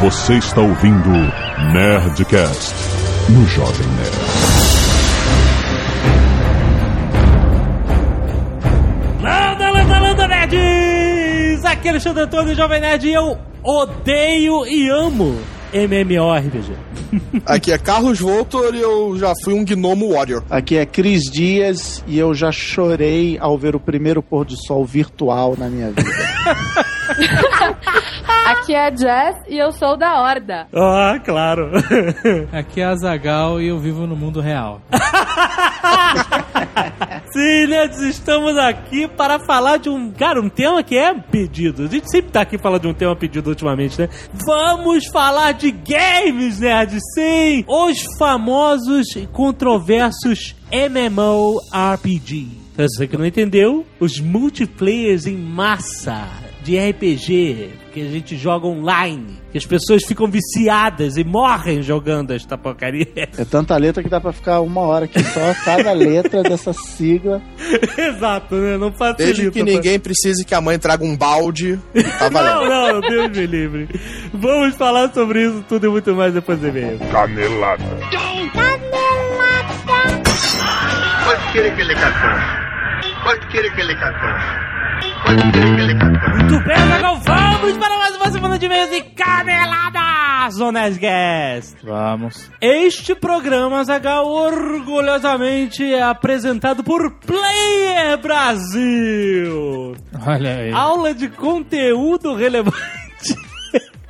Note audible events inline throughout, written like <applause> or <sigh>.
Você está ouvindo Nerdcast no Jovem Nerd. Landa, landa, landa, nerds! Aqui é Alexandre Antônio, Jovem Nerd, e eu odeio e amo MMORPG. <laughs> Aqui é Carlos Voltor e eu já fui um gnomo warrior. Aqui é Cris Dias e eu já chorei ao ver o primeiro pôr do sol virtual na minha vida. <laughs> <laughs> Aqui é a Jess e eu sou da Horda. Ah, claro. <laughs> Aqui é a Zagal e eu vivo no mundo real. <laughs> Sim, nerds, estamos aqui para falar de um, cara, um tema que é pedido. A gente sempre tá aqui falando de um tema pedido ultimamente, né? Vamos falar de games, nerds, sim! Os famosos e controversos MMORPG. Pra você que não entendeu, os multiplayers em massa de RPG que a gente joga online, que as pessoas ficam viciadas e morrem jogando esta porcaria. É tanta letra que dá pra ficar uma hora aqui só, cada letra dessa sigla. <laughs> Exato, né? Não facilita. Desde que ninguém precise que a mãe traga um balde, tá valendo. Não, não, Deus me livre. Vamos falar sobre isso tudo e muito mais depois do e-mail. Canelada. ¿Cuál quiere que le cantemos? ¿Cuál quiere que le cantemos? ¿Cuál quiere que le cantemos? Muito bem, Zagal, vamos para mais uma semana de e-mails e caneladas, Zonasguest. Vamos. Este programa, Zagal, orgulhosamente é apresentado por Player Brasil. Olha aí. Aula de conteúdo relevante.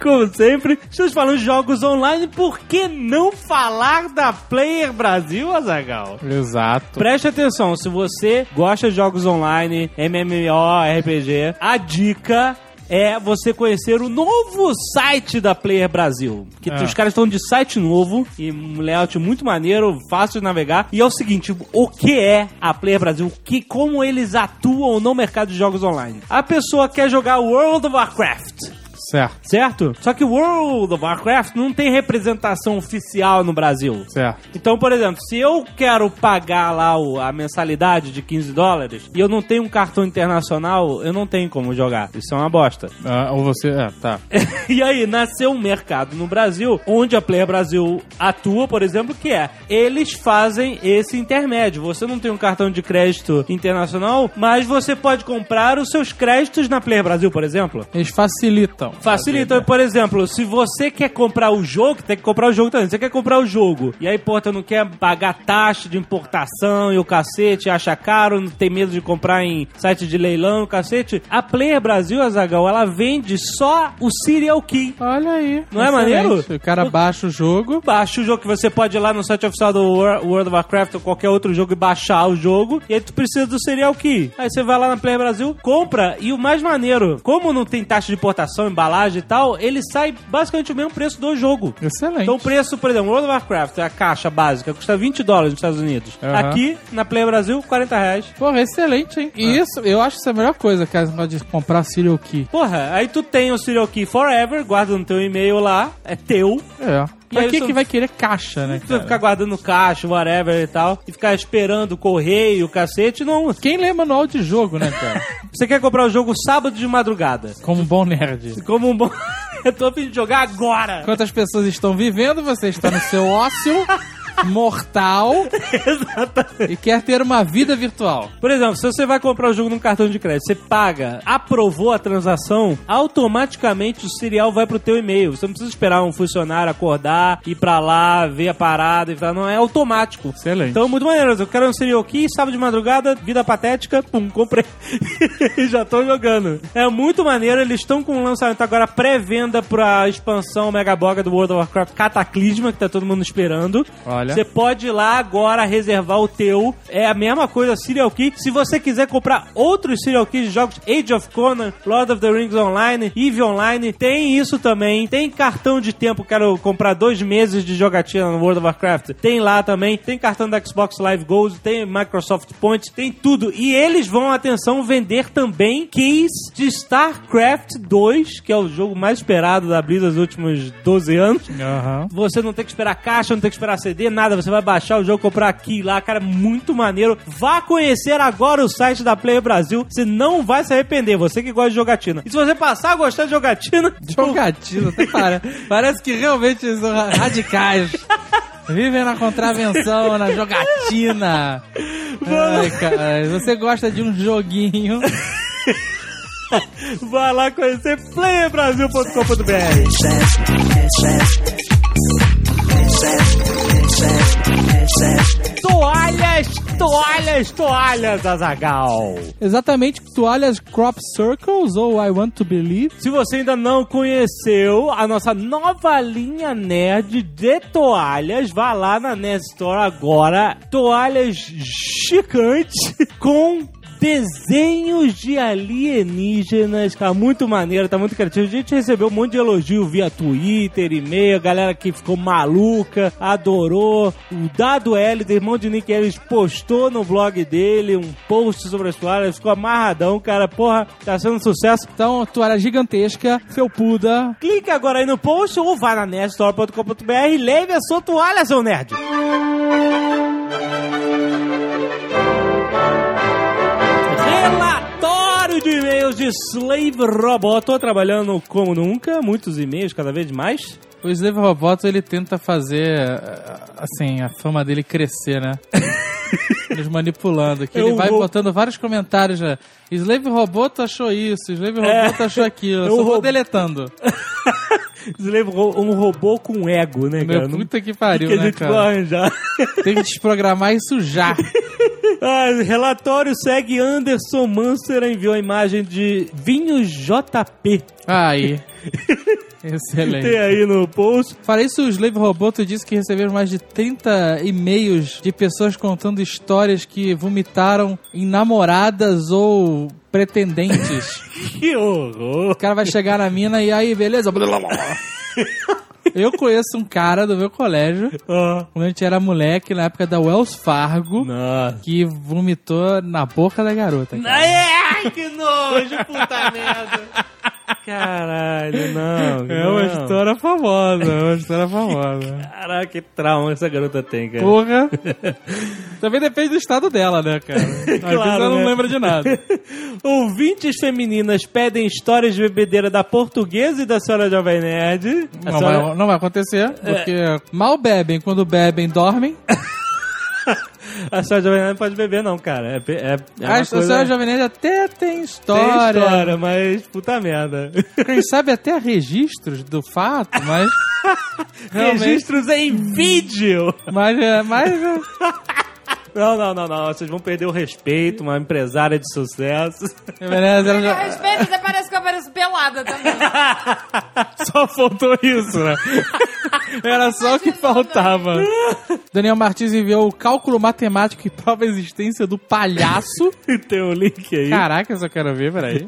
Como sempre, estamos falando de jogos online, por que não falar da Player Brasil, Azagal? Exato. Preste atenção, se você gosta de jogos online, MMO, RPG, a dica é você conhecer o novo site da Player Brasil. Que Ah. os caras estão de site novo e um layout muito maneiro, fácil de navegar. E é o seguinte, o que é a Player Brasil? Que, como eles atuam no mercado de jogos online? A pessoa quer jogar World of Warcraft. Certo, Certo? Só que World of Warcraft não tem representação oficial no Brasil. certo. Então, por exemplo, se eu quero pagar lá o- a mensalidade de 15 dólares e eu não tenho um cartão internacional, eu não tenho como jogar. Isso é uma bosta. Ah, ou você. É, tá. <laughs> e aí, nasceu um mercado no Brasil, onde a Player Brasil atua, por exemplo, que é, eles fazem esse intermédio. Você não tem um cartão de crédito internacional, mas você pode comprar os seus créditos na Player Brasil, por exemplo. Eles facilitam. Facilita, por exemplo, se você quer comprar o jogo, tem que comprar o jogo também. Você quer comprar o jogo, e aí, tu não quer pagar taxa de importação e o cacete, acha caro, não tem medo de comprar em site de leilão, cacete. A Player Brasil, Azagal, ela vende só o Serial Key. Olha aí. Não é Excelente. maneiro? O cara baixa o jogo. Baixa o jogo que você pode ir lá no site oficial do Wor- World of Warcraft ou qualquer outro jogo e baixar o jogo. E aí tu precisa do Serial Key. Aí você vai lá na Player Brasil, compra. E o mais maneiro, como não tem taxa de importação, embalagem e tal, ele sai basicamente o mesmo preço do jogo. Excelente. Então o preço, por exemplo, World of Warcraft, a caixa básica, custa 20 dólares nos Estados Unidos. Aham. Aqui, na Player Brasil, 40 reais. Porra, excelente, hein? E isso, eu acho isso a melhor coisa, que é de comprar Serial Key. Porra, aí tu tem o Serial Key Forever, guarda no teu e-mail lá, é teu. É. Pra que que vai querer caixa, né, <laughs> cara? ficar guardando caixa, whatever e tal, e ficar esperando o correio, o cacete, não. Quem lê manual de jogo, né, cara? <laughs> Você quer comprar o jogo sábado de madrugada. Como um bom nerd. Como um bom. <laughs> Eu tô a fim de jogar agora! Enquanto as pessoas estão vivendo, você está no seu ócio mortal <laughs> e quer ter uma vida virtual. Por exemplo, se você vai comprar o jogo num cartão de crédito, você paga, aprovou a transação, automaticamente o serial vai pro teu e-mail. Você não precisa esperar um funcionário acordar, ir pra lá, ver a parada e tal. Não, é automático. Excelente. Então, muito maneiro. Eu quero um serial key, sábado de madrugada, vida patética, pum, comprei. e <laughs> já tô jogando. É muito maneiro. Eles estão com um lançamento agora pré-venda pra expansão Megaboga do World of Warcraft Cataclisma, que tá todo mundo esperando. Olha. Você pode ir lá agora reservar o teu. É a mesma coisa, Serial Key. Se você quiser comprar outros Serial Keys de jogos, Age of Conan, Lord of the Rings Online, Eve Online, tem isso também. Tem cartão de tempo, quero comprar dois meses de jogatina no World of Warcraft. Tem lá também. Tem cartão da Xbox Live Gold, tem Microsoft Points, tem tudo. E eles vão, atenção, vender também keys de StarCraft 2, que é o jogo mais esperado da Blizzard nos últimos 12 anos. Aham. Você não tem que esperar caixa, não tem que esperar CD, nada, você vai baixar o jogo, comprar aqui e lá, cara, é muito maneiro. Vá conhecer agora o site da Player Brasil, você não vai se arrepender, você que gosta de jogatina. E se você passar a gostar de jogatina, <laughs> Jogatina, até para. Parece que realmente são ra- radicais. <laughs> Vivem na contravenção, na jogatina. Ai, cara, você gosta de um joguinho. <laughs> Vai lá conhecer playerbrasil.com.br. Toalhas, toalhas, toalhas, Azagal. Exatamente, toalhas Crop Circles ou I Want to Believe. Se você ainda não conheceu a nossa nova linha nerd de toalhas, vá lá na Nerd Store agora. Toalhas chicantes <laughs> com desenhos de alienígenas, tá muito maneiro, tá muito criativo. A gente recebeu um monte de elogio via Twitter, e-mail, a galera que ficou maluca, adorou. O Dado Ellis, irmão de Nick Ellis, postou no blog dele um post sobre as toalhas, ficou amarradão, cara. Porra, tá sendo um sucesso. Então, toalha gigantesca, felpuda. Clique agora aí no post ou vá na nerdstore.com.br e leve a sua toalha, seu nerd. Relatório de e-mails de Slave Robot. Tô trabalhando como nunca, muitos e-mails, cada vez mais. O Slave Roboto, ele tenta fazer, eh, assim, a fama dele crescer, né? <laughs> Eles manipulando. Que ele vai vou- botando vários comentários já. Slave Roboto achou isso, Slave É. Roboto achou aquilo. Eu só vou deletando. <laughs> Slave um robô com ego, né, cara? Meu, Não- puta que pariu, que né, cara? Tem que desprogramar isso já. <laughs> Ah, relatório segue Anderson Manser enviou a imagem de vinho JP. Aí. <laughs> Excelente. Tem aí no post. Para isso, o Slave Roboto disse que recebeu mais de 30 e-mails de pessoas contando histórias que vomitaram em namoradas ou pretendentes. <laughs> Que horror. O cara vai chegar na mina e aí, beleza? <laughs> Eu conheço um cara do meu colégio, Ah, quando a gente era moleque, na época da Wells Fargo, Nossa. que vomitou na boca da garota. cara. Ai, que nojo, puta merda. Caralho, não. É uma não. história famosa, é uma história famosa. Caraca, que trauma essa garota tem, cara. Porra! <laughs> Também depende do estado dela, né, cara? Às vezes ela não né? lembra de nada. <laughs> Ouvintes femininas pedem histórias de bebedeira da portuguesa e da senhora Jovem Nerd. Não senhora- vai, não vai acontecer, porque mal bebem, quando bebem, dormem. <laughs> <laughs> A senhora Jovem Nerd não pode beber, não, cara. É, é, é a uma a coisa... senhora Jovem Nerd até tem Tem história. história, mas puta merda. Quem sabe até registros do fato, mas. <laughs> realmente- Registros em vídeo. Mas, é, mas é, <laughs> Não, não, não, não. Vocês vão perder o respeito, uma empresária de sucesso. beleza, já- respeito, até parece que eu apareço pelada também. <laughs> Só faltou isso, né? <laughs> Era só o que faltava. Daniel Martins enviou o cálculo matemático que prova a existência do palhaço. <laughs> Tem um link aí. Caraca, eu só quero ver, peraí.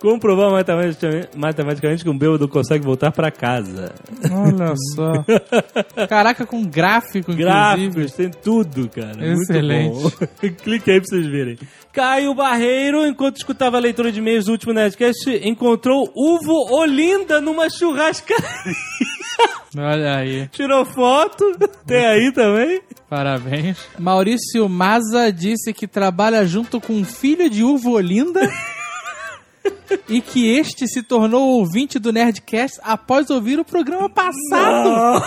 Comprovar matematicamente, matematicamente que um bêbado consegue voltar pra casa. Olha só. Caraca, com gráfico, inclusive. Gráficos, tem tudo, cara. Excelente. Bom. Clique aí pra vocês verem. Caio Barreiro, enquanto escutava a leitura de e-mails do último Nerdcast, encontrou Uvo Olinda numa churrascaria. <laughs> Olha aí. Tirou foto. Tem aí também. Parabéns. Maurício Maza disse que trabalha junto com um filho de Uvo Olinda <laughs> e que este se tornou ouvinte do Nerdcast após ouvir o programa passado. Não,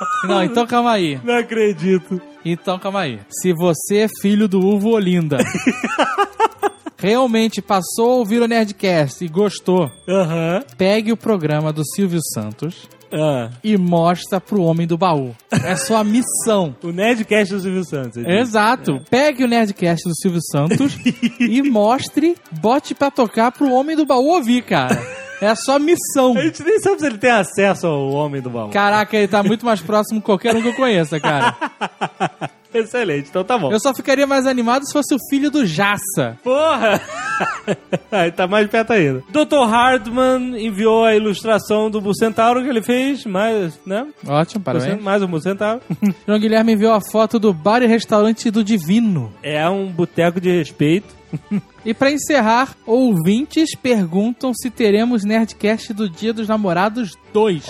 <laughs> então calma aí. Não acredito. Então calma aí. Se você é filho do Uvo Olinda, <laughs> realmente passou a ouvir o Nerdcast e gostou, Aham. pegue o programa do Silvio Santos Ah, e mostra pro homem do baú. É sua missão. <laughs> o Nerdcast do Silvio Santos. Exato. Pegue o Nerdcast do Silvio Santos e mostre, bote pra tocar pro homem do baú ouvir, cara. É a sua missão. A gente nem sabe se ele tem acesso ao Homem do Baú. Caraca, ele tá muito mais próximo de qualquer um que eu conheça, cara. <laughs> Excelente, então tá bom. Eu só ficaria mais animado se fosse o filho do Jaça. Porra! <laughs> Aí tá mais perto ainda. Dr. Hardman enviou a ilustração do Bucentauro que ele fez, mais, né? Ótimo, parabéns. Mais um Bucentauro. <laughs> João Guilherme enviou a foto do bar e restaurante do Divino. É um boteco de respeito. E pra encerrar, ouvintes perguntam se teremos Nerdcast do Dia dos Namorados 2.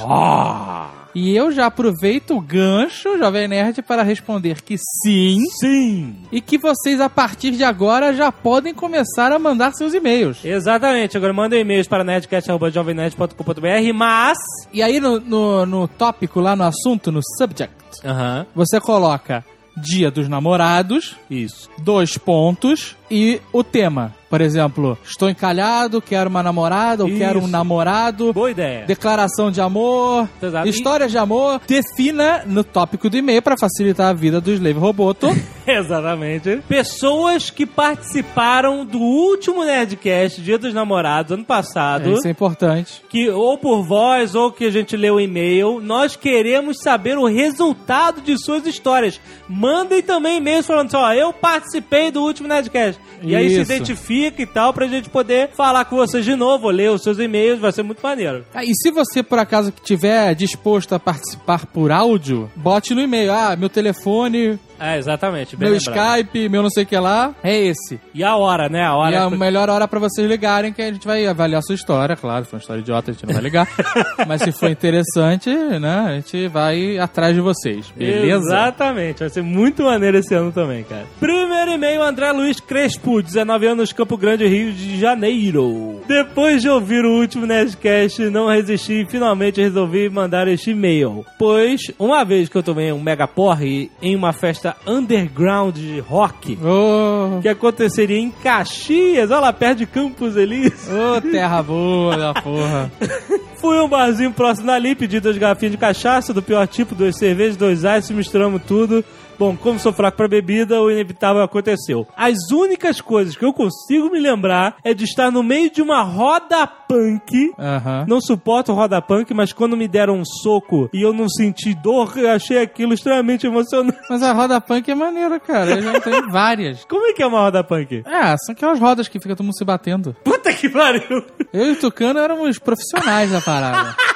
E eu já aproveito o gancho, Jovem Nerd, para responder que sim. Sim! E que vocês, a partir de agora, já podem começar a mandar seus e-mails. Exatamente. Agora manda e-mails para nerdcast.jovemnerd.com.br, mas... E aí, no, no, no tópico, lá no assunto, no subject, Aham. você coloca Dia dos Namorados, Isso. dois pontos e o tema. Por exemplo, estou encalhado, quero uma namorada ou Isso. quero um namorado. Boa ideia. Declaração de amor, Exato. histórias de amor, defina no tópico do e-mail para facilitar a vida do Slave Roboto. <laughs> Exatamente. Pessoas que participaram do último Nerdcast, Dia dos Namorados, ano passado. Isso é importante. que ou por voz ou que a gente leu o e-mail, nós queremos saber o resultado de suas histórias. Mandem também e-mails falando assim, ó, eu participei do último Nerdcast. E aí se Isso. Identifica e tal, pra gente poder falar com vocês de novo, ler os seus e-mails, vai ser muito maneiro. Ah, e se você, por acaso, estiver disposto a participar por áudio, bote no e-mail. Ah, meu telefone, É, exatamente. Bem meu lembrado. Skype, meu não sei o que lá, é esse. E a hora, né? A hora. E é a melhor hora pra vocês ligarem, que a gente vai avaliar a sua história, claro. Se for uma história idiota, a gente não vai ligar. <laughs> Mas se for interessante, né, a gente vai atrás de vocês. Beleza? Exatamente, vai ser muito maneiro esse ano também, cara. Primeiro e-mail, André Luiz Crespo, 19 anos, Campo Grande, Rio de Janeiro. Depois de ouvir o último Nerdcast, não resisti e finalmente resolvi mandar este e-mail. Pois, uma vez que eu tomei um mega porre em uma festa underground de rock, Ô, que aconteceria em Caxias, olha lá, perto de Campos Elíseos. ô, terra boa da porra. <laughs> Fui um barzinho próximo dali, pedi duas garrafinhas de cachaça, do pior tipo, duas cervejas, dois ice, misturamos tudo. Bom, como sou fraco pra bebida, o inevitável aconteceu. As únicas coisas que eu consigo me lembrar é de estar no meio de uma roda punk. Aham. Não suporto roda punk, mas quando me deram um soco e eu não senti dor, eu achei aquilo extremamente emocionante. Mas a roda punk é maneira, cara. Eu já tenho várias. <laughs> Como é que é uma roda punk? É, são aquelas rodas que fica todo mundo se batendo. Puta que pariu! Eu e o Tucano éramos profissionais da parada. <laughs>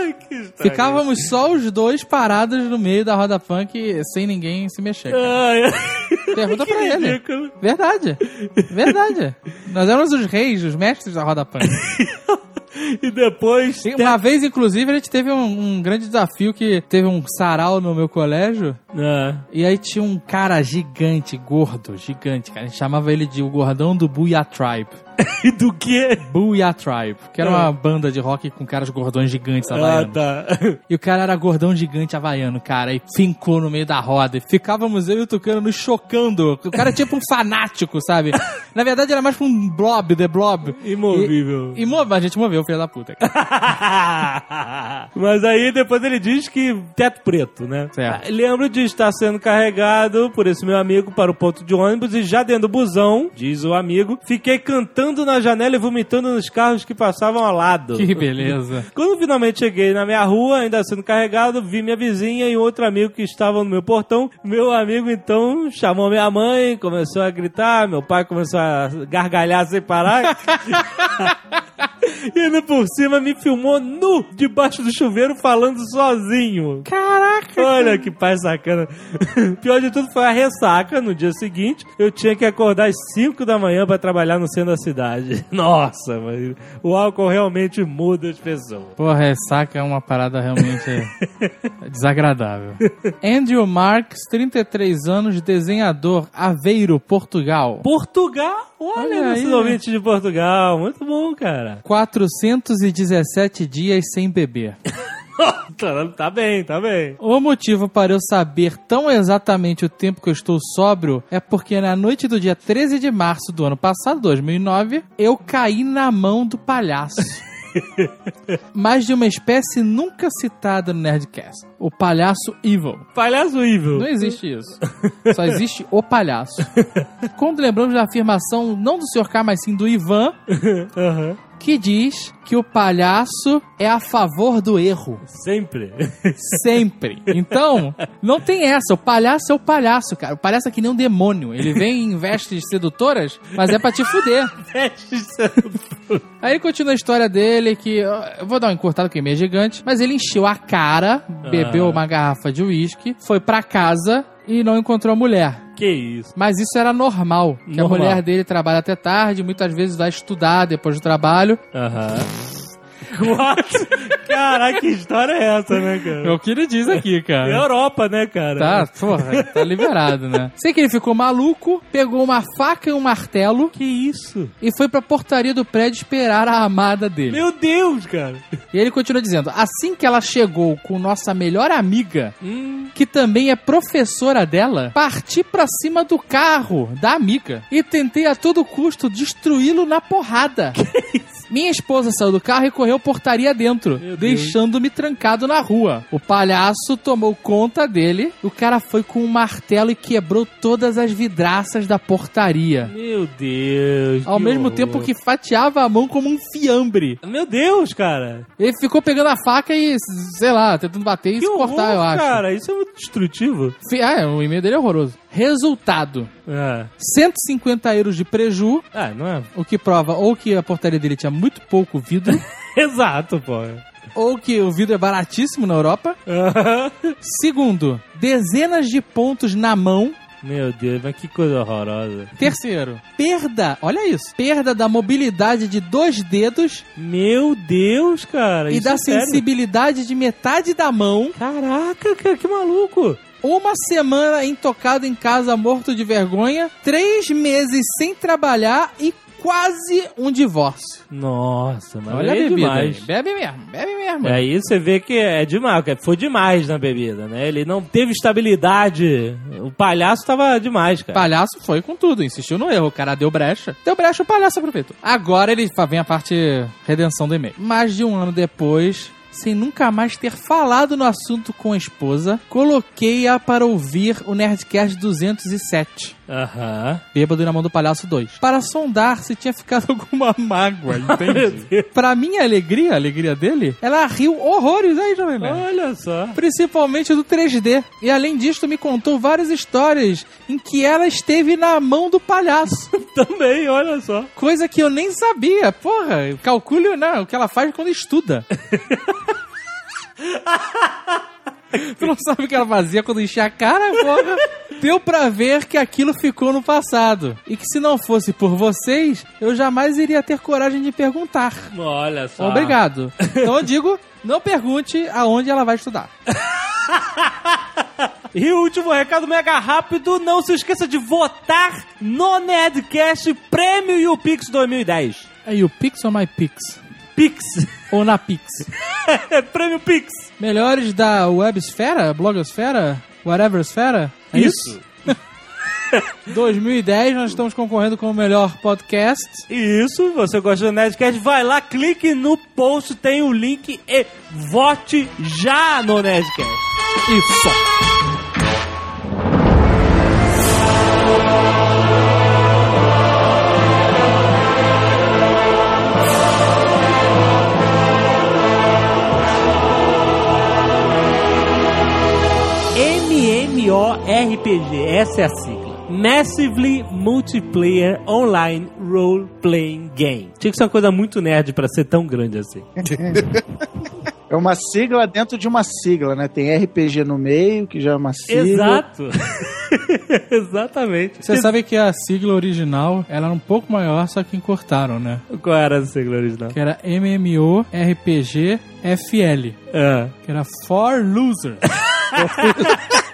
Estranho. Ficávamos só os dois parados no meio da roda punk sem ninguém se mexer. cara. Pergunta <laughs> que pra ele. ridículo. Verdade. Verdade. Nós éramos os reis, os mestres da roda punk. <laughs> E depois. Uma vez, inclusive, a gente teve um, um grande desafio que teve um sarau no meu colégio. Ah. E aí tinha um cara gigante, gordo, gigante, cara. A gente chamava ele de o gordão do Booyah Tribe. <laughs> E do que? Booyah Tribe, que era Ah. uma banda de rock com caras gordões gigantes Ah, havaianos. tá. <laughs> E o cara era gordão gigante havaiano, cara, e fincou no meio da roda. E ficávamos eu e o Tucano nos chocando. O cara é tipo um fanático, sabe? <laughs> Na verdade era mais pra um blob, The Blob. Imovível. E, a gente moveu, filho da puta. Mas aí depois ele diz que teto preto, né? Certo. Lembro de estar sendo carregado por esse meu amigo para o ponto de ônibus e já dentro do busão, diz o amigo, fiquei cantando na janela e vomitando nos carros que passavam ao lado. Que beleza. <laughs> Quando finalmente cheguei na minha rua, ainda sendo carregado, vi minha vizinha e outro amigo que estavam no meu portão. Meu amigo então chamou minha mãe, começou a gritar, meu pai começou a gargalhar sem parar. <laughs> E ainda por cima me filmou nu, debaixo do chuveiro, falando sozinho. Caraca. Olha que pai sacana. <laughs> Pior de tudo foi a ressaca no dia seguinte. Eu tinha que acordar às 5 da manhã pra trabalhar no centro da cidade. <laughs> Nossa, mas o álcool realmente muda as pessoas. Porra, ressaca é uma parada realmente <laughs> desagradável. Andrew Marks, 33 anos, desenhador, Aveiro, Portugal. Portugal? Olha, Olha nossos ouvintes de Portugal. Muito bom, cara. 417 dias sem beber. <laughs> Tá, tá bem, tá bem. O motivo para eu saber tão exatamente o tempo que eu estou sóbrio é porque na noite do dia 13 de março do ano passado, 2009, eu caí na mão do palhaço. <laughs> Mas de uma espécie nunca citada no Nerdcast. O palhaço Evil. Palhaço evil. Não existe isso. <laughs> Só existe o palhaço. Quando lembramos da afirmação, não do Sr. K, mas sim do Ivan, Aham. Que diz que o palhaço é a favor do erro. Sempre. <laughs> Sempre. Então, não tem essa. O palhaço é o palhaço, cara. O palhaço é que nem um demônio. Ele vem em vestes sedutoras, mas é pra te fuder. <laughs> Aí ele continua a história dele, que... Eu vou dar um encurtado, que é gigante. Mas ele encheu a cara, bebeu Ah. uma garrafa de uísque, foi pra casa e não encontrou a mulher. que isso. Mas isso era normal. Que Normal. a mulher dele trabalha até tarde, muitas vezes vai estudar depois do trabalho. Aham. What? Caraca, que história é essa, né, cara? É o que ele diz aqui, É cara. Europa, né, cara? Tá, porra, tá liberado, né? Sei que ele ficou maluco, pegou uma faca e um martelo Que isso? e foi pra portaria do prédio esperar a amada dele. Meu Deus, cara. E ele continua dizendo: assim que ela chegou com nossa melhor amiga, Hum, que também é professora dela, parti pra cima do carro da amiga e tentei a todo custo destruí-lo na porrada. <laughs> Minha esposa saiu do carro e correu portaria dentro, deixando-me trancado na rua. O palhaço tomou conta dele, o cara foi com um martelo e quebrou todas as vidraças da portaria. meu Deus. Ao mesmo horror. tempo que fatiava a mão como um fiambre. Meu Deus, cara. Ele ficou pegando a faca e, sei lá, tentando bater e Que se horror, cortar, eu acho. cara. Isso é muito destrutivo. Ah, é, o e-mail dele é horroroso. Resultado: É. 150 euros de preju, Ah, não é? o que prova ou que a portaria dele tinha muito pouco vidro, <laughs> Exato, pô. ou que o vidro é baratíssimo na Europa. Segundo, dezenas de pontos na mão. Meu Deus, mas que coisa horrorosa. Terceiro, perda, olha isso, perda da mobilidade de dois dedos Meu Deus, cara. e isso da é sério? sensibilidade de metade da mão. Caraca, cara, que maluco. Uma semana intocado em casa, morto de vergonha. Três meses sem trabalhar e quase um divórcio. Nossa, mas Olha a é bebida. demais. aí. Bebe mesmo, bebe mesmo. Aí você vê que é demais, que foi demais na bebida, né? Ele não teve estabilidade. O palhaço tava demais, O cara. palhaço foi com tudo, insistiu no erro. O cara deu brecha. Deu brecha, o palhaço aproveitou. Agora ele vem a parte redenção do e-mail. Mais de um ano depois, sem nunca mais ter falado no assunto com a esposa, coloquei-a para ouvir o Nerdcast 207. Aham. Bêbado e na mão do palhaço 2. Para sondar se tinha ficado <laughs> alguma mágoa, <laughs> entende? pra minha alegria, a alegria dele, ela riu horrores aí, Jovem Nerd. Olha só. Principalmente do 3D. E além disso, me contou várias histórias em que ela esteve na mão do palhaço. <laughs> Também, olha só. Coisa que eu nem sabia. Porra, calcule né, o que ela faz quando estuda. <laughs> Tu não sabe o que ela fazia quando enchia a cara, porra? Deu pra ver que aquilo ficou no passado. E que se não fosse por vocês, eu jamais iria ter coragem de perguntar. Olha só. Obrigado. Então eu digo, não pergunte aonde ela vai estudar. <laughs> E o último recado mega rápido, não se esqueça de votar no Nerdcast Prêmio e o Pix 2010. Aí o Pix ou My Pix? Pix. Ou na Pix? <laughs> Prêmio Pix. Melhores da Websfera, Blogosfera, Whatever Esfera? É isso? 2010 <laughs> nós estamos concorrendo com o melhor podcast. Isso, você gosta do Nerdcast, vai lá, clique no post, tem o link e vote já no Nerdcast. Isso. MMORPG, essa é a sigla. Massively Multiplayer Online Role Playing Game. Tinha que ser uma coisa muito nerd pra ser tão grande assim. <laughs> É uma sigla dentro de uma sigla, né? Tem RPG no meio, que já é uma sigla. Exato. <laughs> Exatamente. Você sabe que a sigla original ela era um pouco maior, só que encurtaram, né? Qual era a sigla original? Que era MMORPG FL, Ah. que era For Loser. <laughs>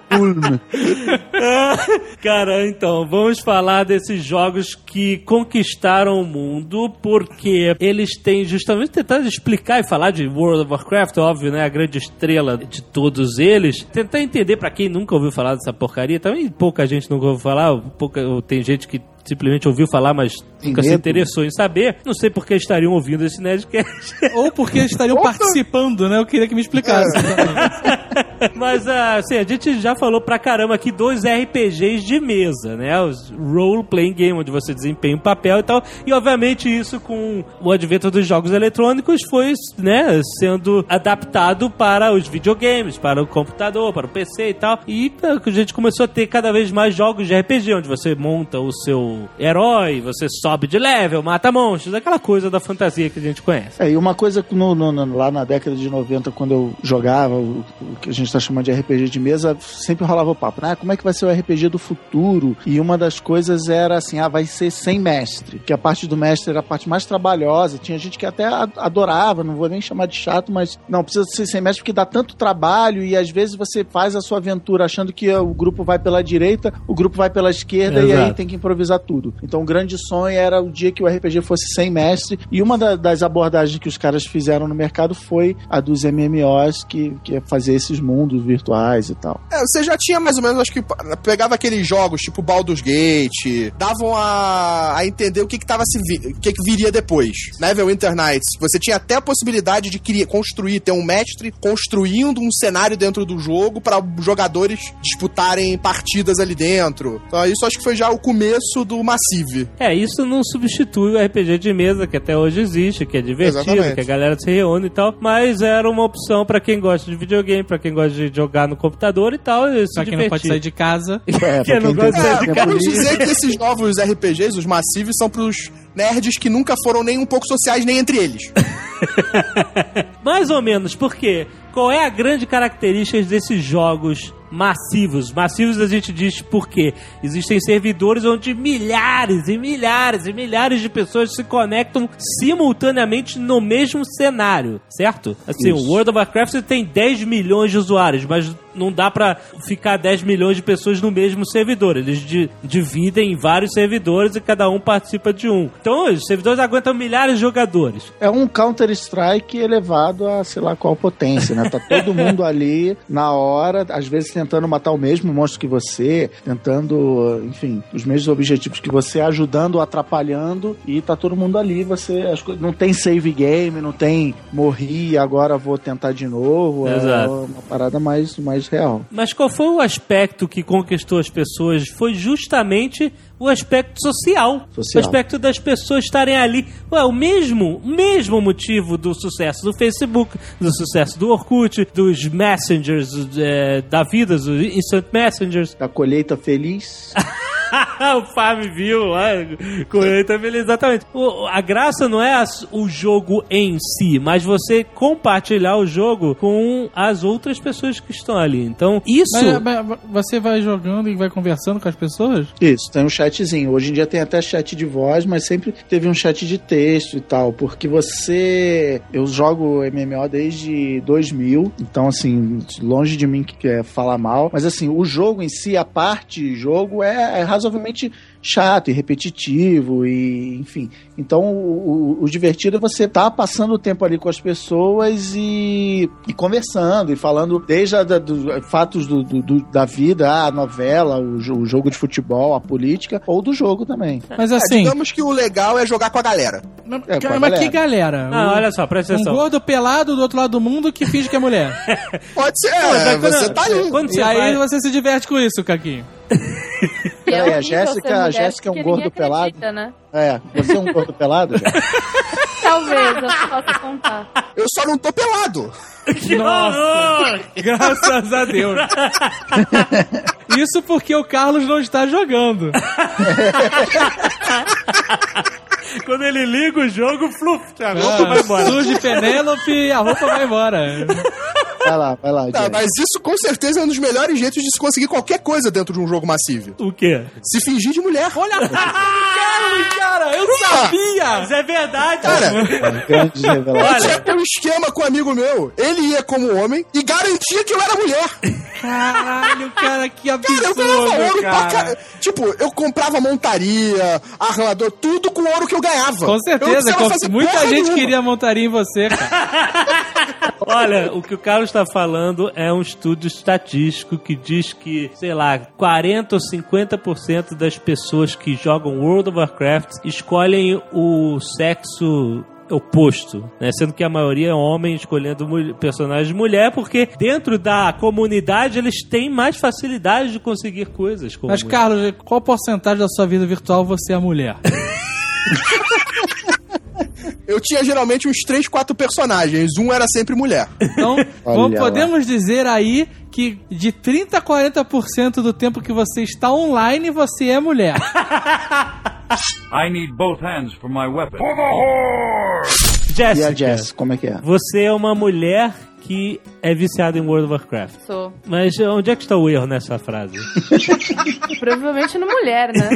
<laughs> Cara, então, vamos falar desses jogos que conquistaram o mundo, porque eles têm justamente tentado explicar e falar de World of Warcraft, óbvio, né? A grande estrela de todos eles. Tentar entender pra quem nunca ouviu falar dessa porcaria. Também pouca gente nunca ouviu falar, pouca, tem gente que simplesmente ouviu falar, mas nunca se interessou em saber. Não sei por que estariam ouvindo esse Nerdcast. <laughs> Ou porque estariam participando, né? Eu queria que me explicasse. <laughs> Mas, ah, assim, a gente já falou pra caramba aqui dos RPGs de mesa, né? Os Role Playing Game, onde você desempenha um papel e tal. E, obviamente, isso com o advento dos jogos eletrônicos foi, né, sendo adaptado para os videogames, para o computador, para o PC e tal. E a gente começou a ter cada vez mais jogos de RPG, onde você monta o seu herói, você sobe de level, mata monstros, aquela coisa da fantasia que a gente conhece. É, e uma coisa no- no- lá na década de 90, quando eu jogava, o, o que a gente está chamando de RPG de mesa, sempre rolava o papo, né? Como é que vai ser o RPG do futuro? E uma das coisas era assim, ah, vai ser sem mestre, que a parte do mestre era a parte mais trabalhosa. Tinha gente que até adorava, não vou nem chamar de chato, mas não precisa ser sem mestre porque dá tanto trabalho e às vezes você faz a sua aventura achando que o grupo vai pela direita, o grupo vai pela esquerda e aí Exato. tem que improvisar tudo. Então o grande sonho era o dia que o RPG fosse sem mestre e uma da- das abordagens que os caras fizeram no mercado foi a dos MMOs, que, que é fazer esses mundos virtuais e tal. É, você já tinha mais ou menos, acho que pegava aqueles jogos tipo Baldur's Gate, davam a, a entender o que que tava se vi- o que que viria depois. Neverwinter Nights, você tinha até a possibilidade de criar, construir, ter um mestre construindo um cenário dentro do jogo para jogadores disputarem partidas ali dentro. Então isso acho que foi já o começo do Massive. É, isso não substitui o RPG de mesa, que até hoje existe, que é divertido, Exatamente. que a galera se reúne e tal, mas era uma opção pra quem gosta de videogame, pra quem gosta de jogar no computador e tal, se Pra quem não pode divertir. sair de casa. <laughs> É, Quem não gosta de sair de casa. Vamos dizer que esses novos RPGs, os Massive, são pros nerds que nunca foram nem um pouco sociais nem entre eles. <laughs> Mais ou menos, porque qual é a grande característica desses jogos massivos? Massivos a gente diz porque existem servidores onde milhares e milhares e milhares de pessoas se conectam simultaneamente no mesmo cenário, certo? Assim, Isso. o World of Warcraft tem 10 milhões de usuários, mas não dá pra ficar 10 milhões de pessoas no mesmo servidor. Eles di- dividem em vários servidores e cada um participa de um. Então, os servidores aguentam milhares de jogadores. É um Counter-Strike elevado a sei lá qual potência, né? Tá todo mundo ali na hora, às vezes tentando matar o mesmo monstro que você, tentando, enfim, os mesmos objetivos que você, ajudando, atrapalhando, e tá todo mundo ali, você não tem save game, não tem morri, agora vou tentar de novo, Exato. é uma parada mais, mais real. Mas qual foi o aspecto que conquistou as pessoas? Foi justamente o aspecto social. Social. O aspecto das pessoas estarem ali. Ué, o mesmo, o mesmo motivo do sucesso do Facebook, do sucesso do Orkut, dos messengers é, da vida, dos instant messengers. Da colheita feliz. <laughs> <laughs> o Farmville lá, colheita feliz, exatamente. O- a graça não é as- o jogo em si, mas você compartilhar o jogo com as outras pessoas que estão ali. Então, isso... Mas, mas você vai jogando e vai conversando com as pessoas? Isso, tem um chatzinho. Hoje em dia tem até chat de voz, mas sempre teve um chat de texto e tal, porque você. Eu jogo MMO desde 2000, então, assim, longe de mim que quer falar mal, mas, assim, o jogo em si, a parte jogo, é, é razoavelmente chato e repetitivo e enfim. Então o, o- o divertido é você estar passando o tempo ali com as pessoas e, e conversando e falando desde a, da, do, fatos do, do- do- da vida, a novela, o, o jogo de futebol, a política ou do jogo também. Mas É, assim, digamos que o legal é jogar com a galera. É, com a mas que galera. galera? Ah, O- olha só, presta um atenção. gordo pelado do outro lado do mundo que finge que é mulher. <laughs> Pode ser, mas é, quando- você tá ali. Quando e você aí vai... você se diverte com isso, Caquinho. E é Peraí, a Jéssica- a Jéssica é um gordo ninguém pelado? acredita, Né? É, você é um gordo pelado? <laughs> Talvez eu possa contar. Eu só não tô pelado. Nossa! <laughs> Graças a Deus. <laughs> Isso porque o Carlos não está jogando. Quando ele liga o jogo, fluf, a roupa vai embora. Surge Penélope e a roupa vai embora. Vai lá, vai lá. Tá, mas isso com certeza é um dos melhores jeitos de se conseguir qualquer coisa dentro de um jogo massivo. O quê? Se fingir de mulher. Olha! Carlos, cara, eu sabia! Mas é verdade. Cara, Grandes revelações. eu tinha um esquema com um amigo meu. Ele ia como homem e garantia que eu era mulher. Caralho, cara, que Cara, eu ganhava absurdo, ouro pra cara. caralho. Tipo, eu comprava montaria, armador, tudo com ouro que eu ganhava. Com certeza, com- muita gente nenhuma. queria montaria em você, cara. <laughs> Olha, o que o Carlos está falando é um estudo estatístico que diz que, sei lá, 40 ou 50% das pessoas que jogam World of Warcraft escolhem o sexo oposto, né? Sendo que a maioria é homem escolhendo mul- personagem mulher, porque dentro da comunidade eles têm mais facilidade de conseguir coisas. Mas, mulher. Carlos, qual porcentagem da sua vida virtual você é mulher? <laughs> Eu tinha geralmente uns 3, 4 personagens. Um era sempre mulher. Então, <laughs> lá. podemos dizer aí que de 30 a 40% do tempo que você está online, você é mulher. <laughs> I need both hands for my weapon. E a Jéssica, Jess, como é que é? você é uma mulher que é viciado em World of Warcraft. Sou. Mas onde é que está o erro nessa frase? <laughs> Provavelmente no mulher, né?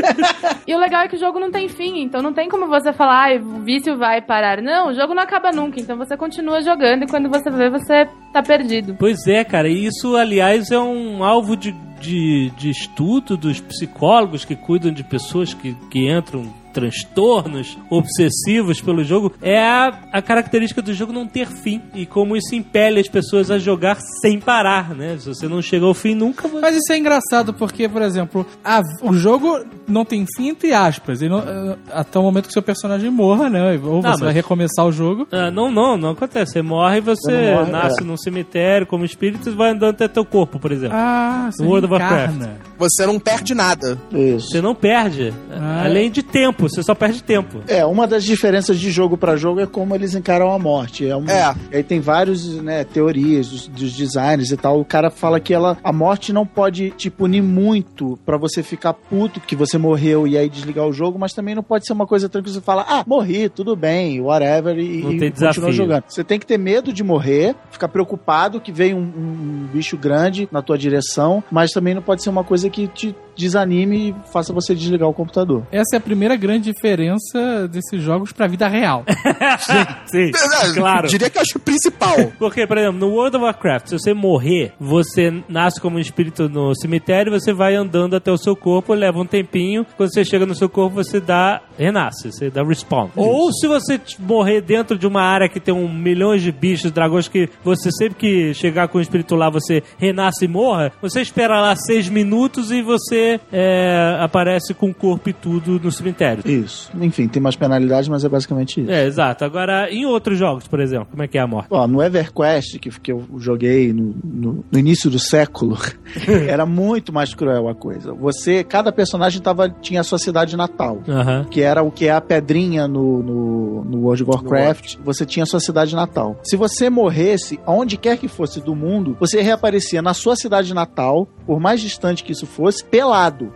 <laughs> e o legal é que o jogo não tem fim, então não tem como você falar, ah, o vício vai parar. Não, o jogo não acaba nunca, então você continua jogando e quando você vê, você tá perdido. Pois é, cara, e isso, aliás, é um alvo de, de, de estudo dos psicólogos que cuidam de pessoas que, que entram transtornos obsessivos pelo jogo é a, a característica do jogo não ter fim e como isso impele as pessoas a jogar sem parar, né? Se você não chega ao fim nunca, você... Mas isso é engraçado porque, por exemplo, a- o jogo não tem fim, entre aspas. Ele não- eh, até o momento que seu personagem morra, né? Ou você Ah, mas- vai recomeçar o jogo. Ah, não, não, não acontece. Você morre e você, morre, nasce é. num cemitério como espírito e vai andando até teu corpo, por exemplo. Ah, você World of reencarna. Você não perde nada. Isso. Você não perde. Ah. Além de tempo, você só perde tempo. É, uma das diferenças de jogo pra jogo é como eles encaram a morte. É, um, É. Aí tem vários, né, teorias dos, dos designers e tal. O cara fala que ela, a morte não pode te punir muito pra você ficar puto que você morreu e aí desligar o jogo, mas também não pode ser uma coisa tranquila. Você fala, ah, morri, tudo bem, whatever, e, Não e tem continua jogando. Você tem que ter medo de morrer, ficar preocupado que vem um, um bicho grande na tua direção, mas também não pode ser uma coisa que te desanime e faça você desligar o computador. Essa é a primeira grande diferença desses jogos pra vida real. <laughs> Sim, É, claro. Diria que eu acho que o principal. <laughs> Porque, por exemplo, no World of Warcraft, se você morrer, você nasce como um espírito no cemitério, você vai andando até o seu corpo, leva um tempinho, quando você chega no seu corpo, você dá. renasce, você dá respawn. Ou se você morrer dentro de uma área que tem um milhões de bichos, dragões, que você sempre que chegar com o espírito lá, você renasce e morra, você espera lá seis minutos e você é, aparece com o corpo e tudo no cemitério. Isso. Enfim, tem mais penalidades, mas é basicamente isso. É, exato. Agora, em outros jogos, por exemplo, como é que é a morte? Ó, no EverQuest, que, que eu joguei no, no- no início do século, <laughs> era muito mais cruel a coisa. Você, cada personagem tava, tinha a sua cidade natal. Que era o que é a pedrinha no, no, no World of Warcraft. Você tinha a sua cidade natal. Se você morresse, aonde quer que fosse do mundo, você reaparecia na sua cidade natal, por mais distante que isso fosse, pelado.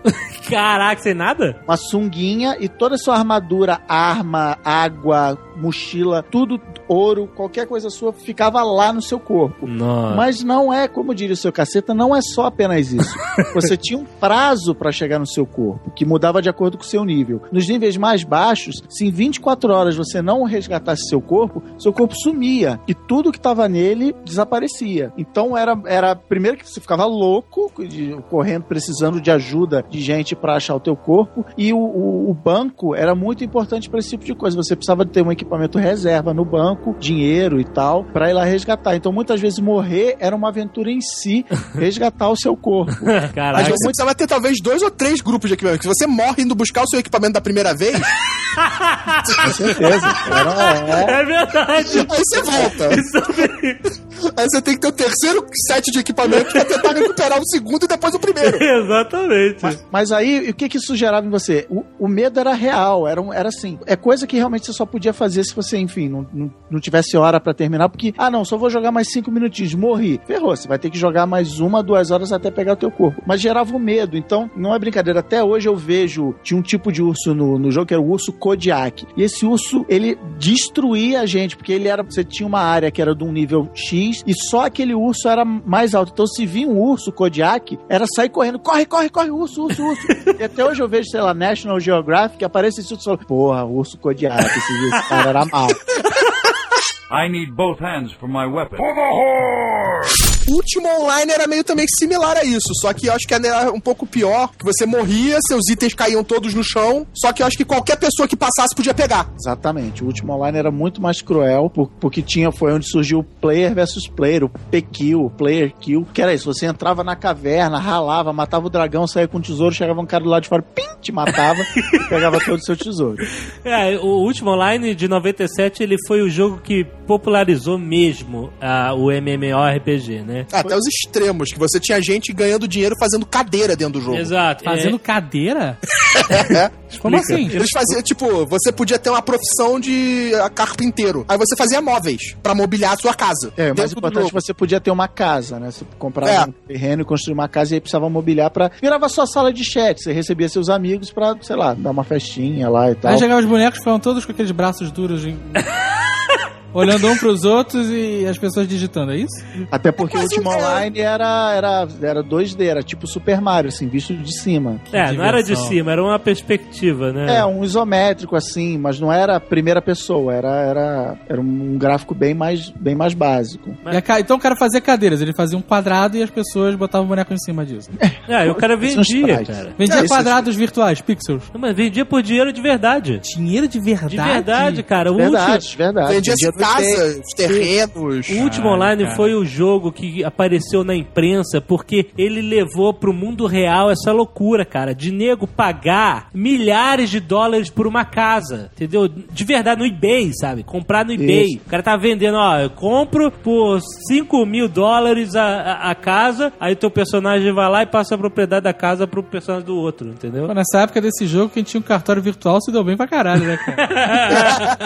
Caraca, sem nada? Uma sunguinha e toda a sua armadura, arma, água, mochila, tudo ouro, qualquer coisa sua ficava lá no seu corpo. Nossa. Mas não é, como diria o seu caceta, não é só apenas isso. <laughs> Você tinha um prazo pra chegar no seu corpo, que mudava de acordo com o seu nível. Nos níveis mais baixos, se em 24 horas você não resgatasse seu corpo, seu corpo sumia e tudo que estava nele desaparecia. Então era, era primeiro que você ficava louco, de- correndo, precisando de ajuda de gente pra achar o teu corpo, e o, o- o banco era muito importante pra esse tipo de coisa. Você precisava ter um equipamento reserva no banco, dinheiro e tal, pra ir lá resgatar. Então muitas vezes morrer era uma aventura em si, <laughs> resgatar o seu corpo. <laughs> Mas Caraca. você precisava ter talvez dois ou três grupos de equipamento. Se você morre indo buscar o seu equipamento da primeira vez, <laughs> Com certeza. Era, é, É verdade. aí você volta. Aí você tem que ter o terceiro set de equipamento pra tentar recuperar o segundo e depois o primeiro. Exatamente. Mas, mas aí, o que que isso gerava em você? O, o medo era real, era, um- era assim. É coisa que realmente você só podia fazer se você, enfim, não, não, não tivesse hora pra terminar, porque, ah, não, só vou jogar mais cinco minutinhos, morri. Ferrou, você vai ter que jogar mais uma, duas horas até pegar o teu corpo. Mas gerava um medo, então, não é brincadeira. Até hoje eu vejo, tinha um tipo de urso no, no jogo que era o urso Kodiak. E esse urso, ele destruía a gente, porque ele era, você tinha uma área que era de um nível X, e só aquele urso era mais alto. Então, se vinha um urso Kodiak, era sair correndo, corre, corre, corre, urso, urso, urso. <laughs> e até hoje eu vejo, sei lá, National Geographic, aparece esse urso porra, urso Kodiak, esse, esse cara era mal. I need both hands for my weapon. O último online era meio também similar a isso, só que eu acho que era um pouco pior, que você morria, seus itens caíam todos no chão, só que eu acho que qualquer pessoa que passasse podia pegar. Exatamente. O último online era muito mais cruel, por- porque tinha, foi onde surgiu o player versus player, o P-Kill, o player kill, que era isso, você entrava na caverna, ralava, matava o dragão, saía com o tesouro, chegava um cara do lado de fora, pim, te matava e pegava todo o seu tesouro. É, o último online de 97, ele foi o jogo que popularizou mesmo ah, o MMORPG, né? Até os extremos, que você tinha gente ganhando dinheiro fazendo cadeira dentro do jogo. Exato. Fazendo É, cadeira? É. Como assim? Eles faziam, tipo, você podia ter uma profissão de ah, carpinteiro. Aí você fazia móveis pra mobiliar a sua casa. É, o mais dentro do importante, jogo. você podia ter uma casa, né? Você comprava É. um terreno e construir uma casa e aí precisava mobiliar pra... Virava sua sala de chat, você recebia seus amigos pra, sei lá, dar uma festinha lá e tal. Aí chegavam os bonecos, foram todos com aqueles braços duros. de- <laughs> olhando um pros outros e as pessoas digitando, é isso? Até porque o Mas último é- online era, era, era 2D, era tipo Super Mario, assim, visto de cima. É, não era de diversão. cima, era uma perspectiva, né? É, um isométrico, assim, mas não era a primeira pessoa, era, era, era um gráfico bem mais, bem mais básico. E a ca- Então o cara fazia cadeiras, ele fazia um quadrado e as pessoas botavam o boneco em cima disso. É, e o cara nos vendia, cara. Vendia É, quadrados virtuais, pixels. Não, Mas vendia por dinheiro de verdade. Dinheiro de verdade? De verdade, cara. O Verdade, verdade. Vendia casas, terrenos. O último Caralho, online cara. foi o jogo que apareceu na imprensa porque ele levou pro mundo real essa loucura, cara, de nego pagar milhares de dólares por uma casa, entendeu? De verdade, no eBay, sabe? Comprar no eBay. Isso. O cara tá vendendo, ó, eu compro por 5 mil dólares a, a, a casa, aí teu personagem vai lá e passa a propriedade da casa pro personagem do outro, entendeu? Pô, nessa época desse jogo, quem tinha um cartório virtual se deu bem pra caralho, né, cara?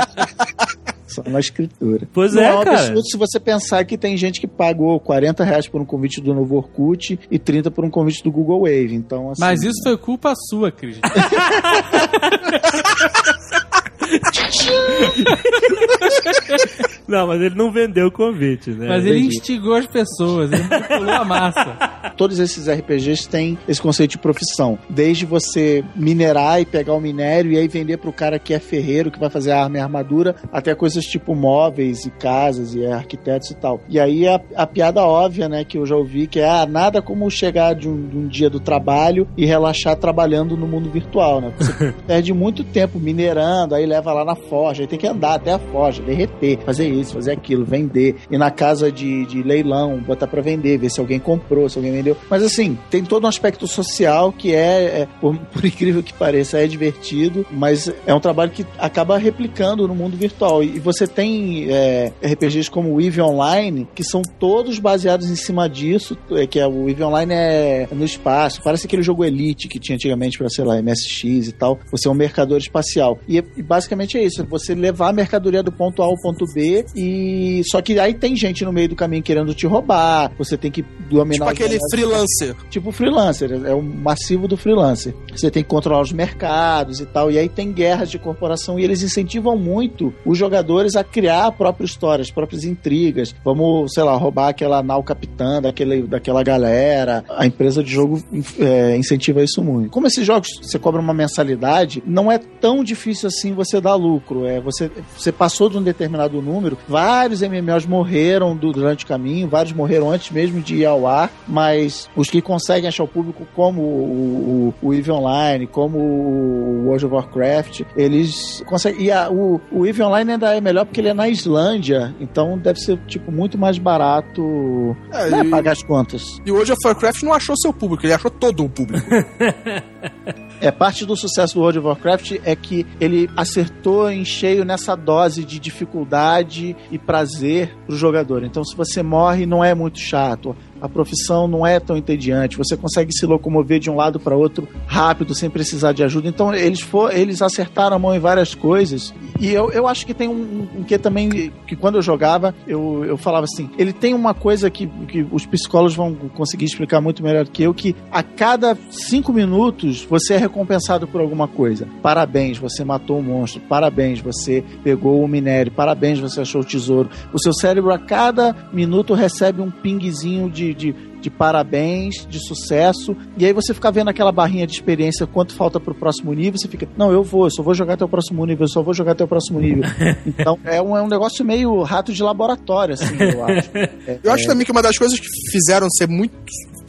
<laughs> Só na escritura. Pois Não é, um cara. absurdo se você pensar que tem gente que pagou 40 reais por um convite do novo Orkut e 30 por um convite do Google Wave. Então, assim, Mas isso foi culpa sua, Cris. <laughs> <laughs> Não, mas ele não vendeu o convite, né? Mas ele entendi. instigou as pessoas, ele manipulou a massa. <laughs> todos esses RPGs têm esse conceito de profissão. Desde você minerar e pegar o minério e aí vender pro cara que é ferreiro, que vai fazer a arma e a armadura, até coisas tipo móveis e casas e arquitetos e tal. E aí a, a piada óbvia, né, que eu já ouvi, que é ah, nada como chegar de um, de um dia do trabalho e relaxar trabalhando no mundo virtual, né? Você <laughs> perde muito tempo minerando, aí leva lá na forja, aí tem que andar até a forja, derreter, fazer isso, fazer aquilo, vender, ir na casa de, de leilão, botar pra vender, ver se alguém comprou, se alguém vendeu. Mas assim, tem todo um aspecto social que é, é, por, <laughs> por incrível que pareça, é divertido, mas é um trabalho que acaba replicando no mundo virtual. E você tem é, RPGs como o Eve Online, que são todos baseados em cima disso, é, que é o Eve Online é no espaço, parece aquele jogo Elite que tinha antigamente pra, sei lá, MSX e tal. Você é um mercador espacial. E, e basicamente é isso, é você levar a mercadoria do ponto A ao ponto B e só que aí tem gente no meio do caminho querendo te roubar, você tem que dominar Tipo aquele negócios. freelancer. Tipo freelancer, é o massivo do freelancer. Você tem que controlar os mercados e tal, e aí tem guerras de corporação e eles incentivam muito os jogadores a criar a própria história, as próprias intrigas. Vamos, sei lá, roubar aquela nau capitã daquele, daquela galera. A empresa de jogo é, incentiva isso muito. Como esses jogos você cobra uma mensalidade, não é tão difícil assim você dar lucro. É, você, você passou de um determinado número, vários MMOs morreram do- durante o caminho, vários morreram antes mesmo de ir ao ar, mas os que conseguem achar o público, como o, o, o EVE Online, como o World of Warcraft, eles conseguem. E a- o, o EVE Online ainda é melhor porque ele é na Islândia, então deve ser tipo muito mais barato É, né, e- pagar as contas. E o World of Warcraft não achou seu público, ele achou todo o público. <laughs> É, parte do sucesso do World of Warcraft é que ele acertou em cheio nessa dose de dificuldade e prazer pro jogador. Então, se você morre, não é muito chato. A profissão não é tão entediante. Você consegue se locomover de um lado para outro rápido, sem precisar de ajuda. Então, eles, for, eles acertaram a mão em várias coisas. E eu, eu acho que tem um, um que também, que quando eu jogava, eu, eu falava assim: ele tem uma coisa que, que os psicólogos vão conseguir explicar muito melhor que eu, que a cada cinco minutos você é recompensado por alguma coisa. Parabéns, você matou um monstro. Parabéns, você pegou o minério. Parabéns, você achou o tesouro. O seu cérebro a cada minuto recebe um pingzinho de, de, de parabéns, de sucesso. E aí você fica vendo aquela barrinha de experiência, quanto falta pro próximo nível. Você fica, não, eu vou, eu só vou jogar até o próximo nível, eu só vou jogar até o próximo nível. <laughs> Então é um, é um negócio meio rato de laboratório, assim, eu acho. É, <laughs> Eu acho também que uma das coisas que fizeram ser muito.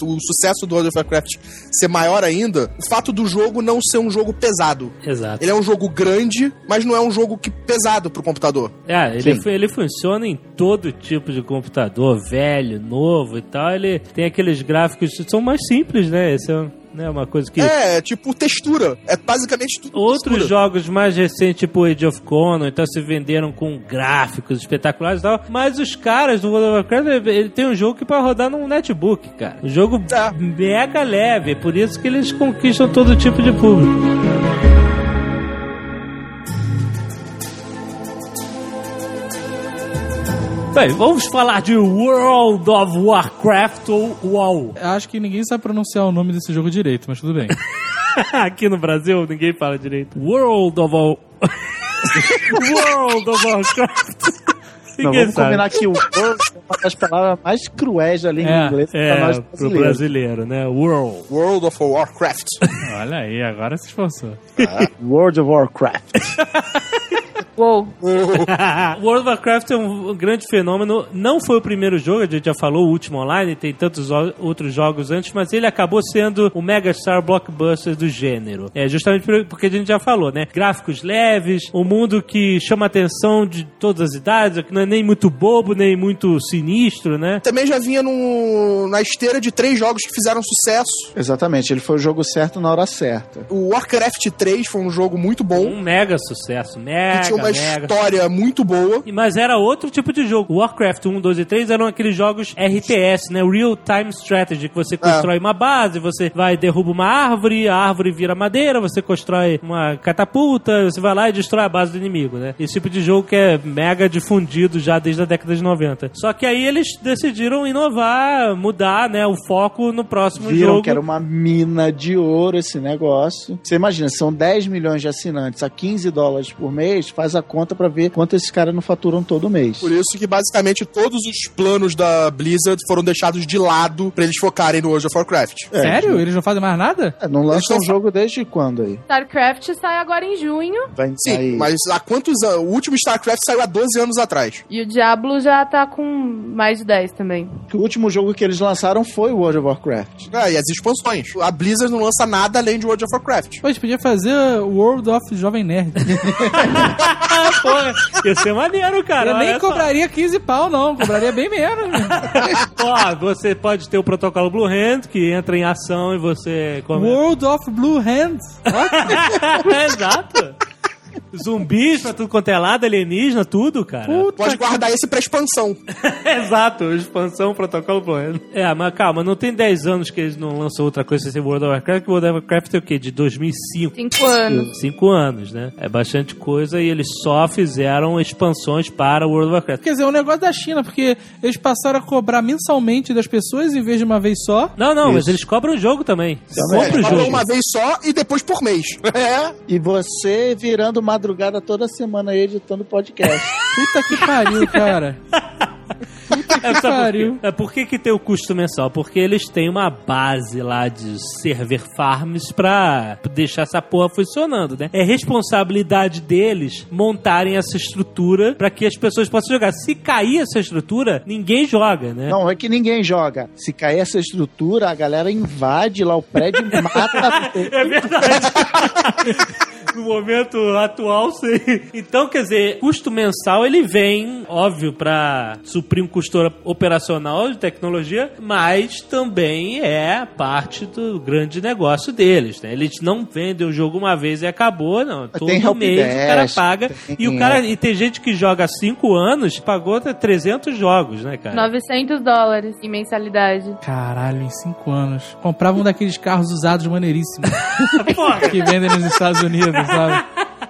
O sucesso do World of Warcraft ser maior ainda, o fato do jogo não ser um jogo pesado. Exato. Ele é um jogo grande, mas não é um jogo que pesado pro computador. É, ele, ele funciona em todo tipo de computador, velho, novo e tal. Ele tem aqueles gráficos que são mais simples, né? Esse é né, uma coisa que. É, tipo textura. É basicamente tudo Outros textura. jogos mais recentes, tipo Age of Conan, então se venderam com gráficos espetaculares e tal. Mas os caras do World of Warcraft, ele- tem um jogo que para rodar num netbook, cara. Um jogo É. mega leve, é por isso que eles conquistam todo tipo de público. Bem, vamos falar de World of Warcraft ou WoW. Eu Acho que ninguém sabe pronunciar o nome desse jogo direito, mas tudo bem. <laughs> Aqui no Brasil ninguém fala direito. World of War... <laughs> World of Warcraft. Não, vamos sabe. combinar que o World é uma das palavras mais cruéis da língua É, inglesa é, pra nós pro brasileiros. brasileiro, né? World. World of Warcraft. Olha aí, agora se esforçou. World of Warcraft. <laughs> Uou. <laughs> World of Warcraft é um grande fenômeno. Não foi o primeiro jogo, a gente já falou, o último online, tem tantos outros jogos antes, mas ele acabou sendo o megastar blockbuster do gênero. É justamente por- porque a gente já falou, né? Gráficos leves, um mundo que chama a atenção de todas as idades, que não é nem muito bobo, nem muito sinistro, né? Também já vinha no, na esteira de três jogos que fizeram sucesso. Exatamente, ele foi o jogo certo na hora certa. O Warcraft 3 foi um jogo muito bom, Um mega sucesso, mega, que tinha uma mega. história muito boa. E- Mas era outro tipo de jogo. Warcraft 1, 2 e 3 eram aqueles jogos RTS, né? Real Time Strategy, que você constrói uma base, você vai derruba uma árvore, a árvore vira madeira, você constrói uma catapulta, você vai lá e destrói a base do inimigo, né? Esse tipo de jogo que é mega difundido já desde a década de 90. Só que aí eles decidiram inovar, mudar, né, o foco no próximo Viram jogo. que era uma mina de ouro esse negócio. Você imagina, são 10 milhões de assinantes a 15 dólares por mês, faz a conta pra ver quanto esses caras não faturam todo mês. Por isso que basicamente todos os planos da Blizzard foram deixados de lado pra eles focarem no World of Warcraft. É, Sério? Eles não fazem mais nada? É, não Eles lança um jogo desde quando aí? StarCraft sai agora em junho Vai Sim, sair. mas há quantos anos? O último StarCraft saiu há 12 anos atrás. e o Diablo já tá com mais de 10 também. O último jogo que eles lançaram foi o World of Warcraft. É, e as expansões. A Blizzard não lança nada além de World of Warcraft. Gente podia fazer World of Jovem Nerd. <laughs> Ah, porra, ia ser maneiro, cara. Eu nem só. cobraria 15 pau, não. Cobraria bem menos. né? <laughs> Ó, você pode ter o protocolo Blue Hand, que entra em ação e você... come- World of Blue Hands. <laughs> Exato. Zumbis pra tudo quanto é lado, alienígena, tudo, cara. Pode guardar esse pra expansão. <laughs> Exato, expansão, protocolo plano. É, mas calma, não tem 10 anos que eles não lançam outra coisa sem World of Warcraft, que World of Warcraft é o quê? De 2005. 5 anos. 5 anos, né? É bastante coisa e eles só fizeram expansões para World of Warcraft. Quer dizer, é um negócio da China, porque eles passaram a cobrar mensalmente das pessoas em vez de uma vez só. Não, não, mas Isso. eles cobram o jogo também. Também. compra o jogo. uma vez só e depois por mês. <laughs> É. E você virando madrugada toda semana aí editando podcast. Puta que pariu, cara. <laughs> É, por? É, por que, que tem o custo mensal? Porque eles têm uma base lá de server farms pra deixar essa porra funcionando, né? É responsabilidade deles montarem essa estrutura pra que as pessoas possam jogar. Se cair essa estrutura, ninguém joga, né? Não, é que ninguém joga. Se cair essa estrutura, a galera invade lá o prédio e mata. <laughs> É verdade. no momento atual, sim. Então, quer dizer, custo mensal ele vem, óbvio, pra suprir um custo operacional de tecnologia, mas também é parte do grande negócio deles, né? Eles não vendem o jogo uma vez e acabou, não. Todo Tem mês o cara paga. tem- E o cara, e tem gente que joga há 5 anos, pagou até 300 jogos, né, cara? 900 dólares em mensalidade. Caralho, em 5 anos. Comprava um daqueles carros usados maneiríssimos <laughs> que vendem nos Estados Unidos, sabe?